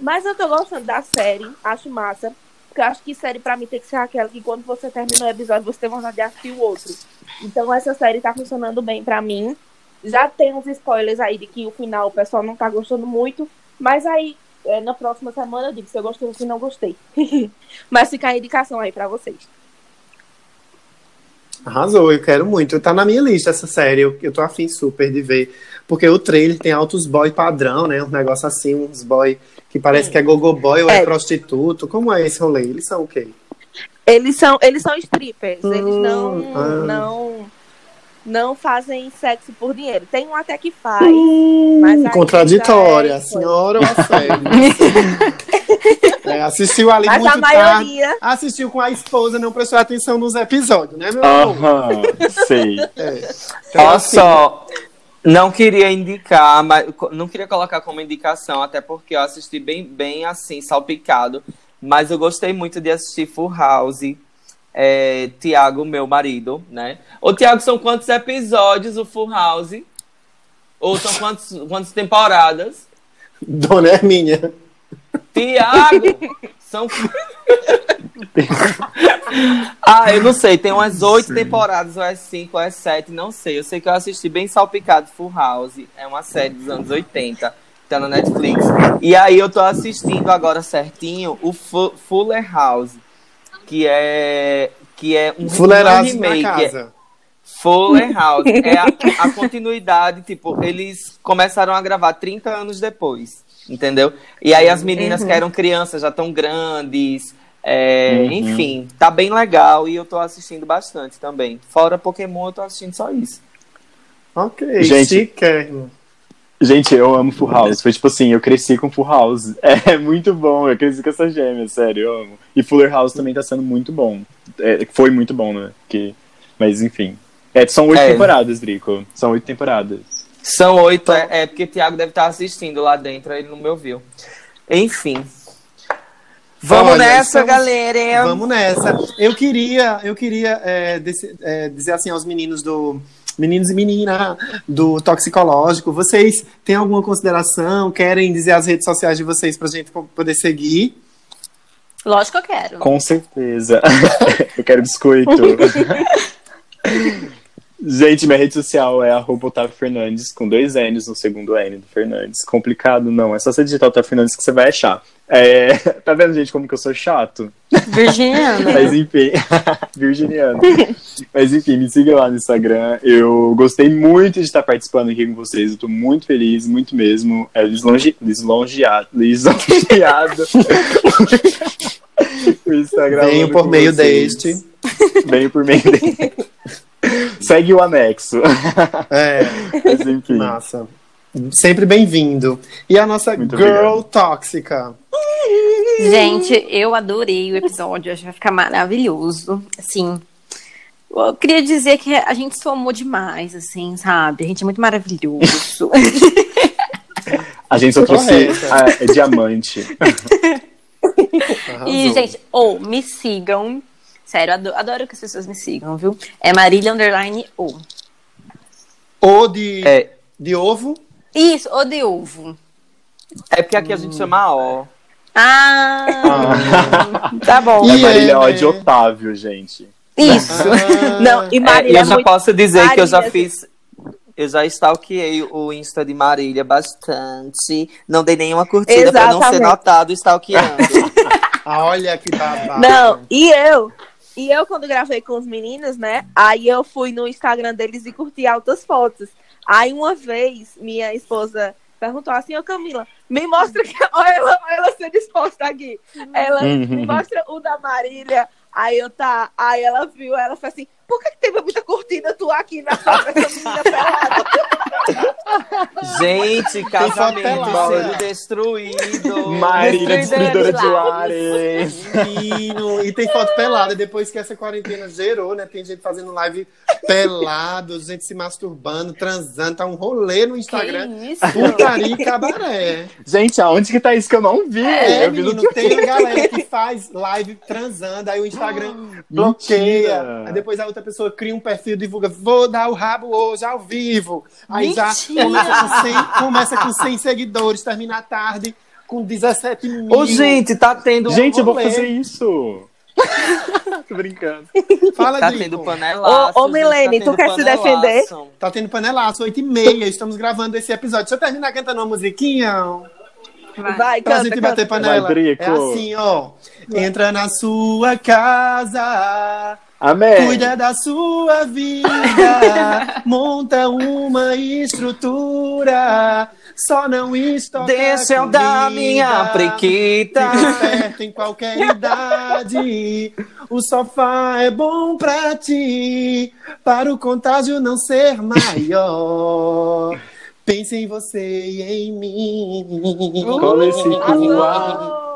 Mas eu tô gostando da série, acho massa. Porque eu acho que série pra mim tem que ser aquela que quando você termina o episódio, você tem vontade de assistir o outro. Então essa série tá funcionando bem pra mim. Já tem uns spoilers aí de que o final o pessoal não tá gostando muito. Mas aí, é, na próxima semana eu digo se eu gostei ou se não gostei. mas fica a indicação aí pra vocês. Arrasou, eu quero muito. Tá na minha lista essa série, eu, eu tô afim super de ver. Porque o trailer tem altos boy padrão, né? Um negócio assim, uns boy que parece que é gogo boy ou é, É. prostituto. Como é esse rolê? Eles são o quê? Eles são, eles são strippers, eles Hum, não, ah. não, não fazem sexo por dinheiro. Tem um até que faz, mas aí Contraditória, a senhora ou a série? É, assistiu ali Mas muito a maioria- tarde. Assistiu com a esposa, não prestou atenção nos episódios, né, meu amor? Aham, sei. É. Então, Olha assim, só, não queria indicar, mas não queria colocar como indicação, até porque eu assisti bem, bem assim, salpicado. Mas eu gostei muito de assistir Full House. É, Tiago, meu marido, né? Ô, Tiago, são quantos episódios o Full House? Ou são quantos, quantas temporadas? Dona Hermínia. Tiago! São. ah, eu não sei, tem umas oito temporadas, ou é cinco, ou é sete, não sei. Eu sei que eu assisti bem salpicado Full House. É uma série dos anos 80, tá na Netflix. E aí eu tô assistindo agora certinho o Fu- Fuller House, que é. Que é um, Fuleiraço na remake. é- casa. Fuller House. É a, a continuidade, tipo, eles começaram a gravar 30 anos depois, entendeu? E aí as meninas Uhum. que eram crianças já estão grandes, É, Uhum. Enfim, tá bem legal e eu tô assistindo bastante também. Fora Pokémon, eu tô assistindo só isso. Ok, Gente, chiquérrimo. Gente, eu amo Full House. Foi tipo assim, eu cresci com Full House. É muito bom, eu cresci com essa gêmea, sério, eu amo. E Fuller House também tá sendo muito bom. É, foi muito bom, né? Que... Mas enfim. É, são oito É. temporadas, Drico. São oito temporadas. São oito, é, é porque o Thiago deve estar assistindo lá dentro, ele não me ouviu. Enfim. Vamos Olha, nessa, estamos- galera. Vamos nessa. Eu queria, eu queria é, desse- é, dizer assim aos meninos do. Meninos e menina do toxicológico, vocês têm alguma consideração? Querem dizer as redes sociais de vocês pra gente poder seguir? Lógico que eu quero. Com certeza. eu quero biscoito. Gente, minha rede social é arroba Otávio Fernandes, com dois N's no segundo N do Fernandes. Complicado, não. É só você digitar Otávio Fernandes que você vai achar. É, Tá vendo, gente, como que eu sou chato? Virginiana. Mas enfim, virginiano. Mas enfim, me siga lá no Instagram. Eu gostei muito de estar participando aqui com vocês. Eu tô muito feliz, muito mesmo. É lisonje... lisonjeado. Lisonjeado. o Instagram. Venho por com meio vocês. deste. Venho por meio deste. Segue o anexo. É, Mas enfim. massa. Sempre bem-vindo. E a nossa Muito girl obrigado. tóxica. Gente, eu adorei o episódio, acho que vai ficar maravilhoso. Assim, eu queria dizer que a gente somou demais, assim, sabe? A gente é muito maravilhoso. A gente só trouxe Correta. ah, é diamante. e, gente, ou me sigam. Sério, adoro, adoro que as pessoas me sigam, viu? É Marília Underline O. Ou de, É, de ovo. Isso, o de ovo. é porque aqui a gente chama O. Ah, tá bom. E É Marília é, ó, né? de Otávio, gente. Isso. Ah, Não, e É, Marília e é eu já muito... posso dizer que eu já Marília- fiz. Eu já stalkeei o Insta de Marília bastante. Não dei nenhuma curtida pra não ser notado stalkeando. ah, olha que babado. Não, e eu? E eu, quando gravei com os meninos, né? Aí eu fui no Instagram deles e curti altas fotos. Aí uma vez, minha esposa perguntou assim, ô Camila, me mostra que. Olha ela, ela ser disposta aqui. Ela Uhum. me mostra o da Marília. Aí eu tá. Aí ela viu, ela falou assim, por que, que teve muita curtida tu aqui na dessa menina pelada? Gente, casamento sendo destruído. Marília, destruidora de lares. Menino, e tem foto pelada. Depois que essa quarentena gerou, né? Tem gente fazendo live pelado, gente se masturbando, transando. Tá um rolê no Instagram. Que isso? Putaria e cabaré. Gente, aonde que tá isso que eu não vi? É, eu vi no menino, tem galera que faz live transando, aí o Instagram bloqueia. Aí depois a outra pessoa cria um perfil, divulga, vou dar o rabo hoje, ao vivo. Aí já Mentira. começa com, 100, começa com 100 seguidores, termina a tarde com 17 mil. Ô, gente, tá tendo. Gente, eu vou fazer isso. Tô brincando. Fala, Tá tendo panelaço. Ô, ô, gente, Milene, tá tu quer se panelaço. defender? Tá tendo panelaço, 8 e meia. Estamos gravando esse episódio. Deixa eu terminar cantando uma musiquinha. Vai, Pra canta, gente canta. bater panela. Vai, é assim, ó. Entra na sua casa. Amém. Cuida da sua vida, monta uma estrutura, só não estoca Deixa eu dar minha prequita. Em qualquer idade, o sofá é bom pra ti, para o contágio não ser maior. Pense em você e em mim. Esse cu. Arrasou.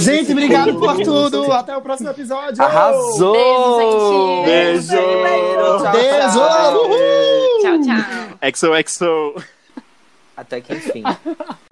Gente, obrigado por tudo. Até o próximo episódio. Arrasou! Beijo, gente. Beijo. Tchau, Beijo. tchau. Tchau, tchau. XOXO. Até que enfim.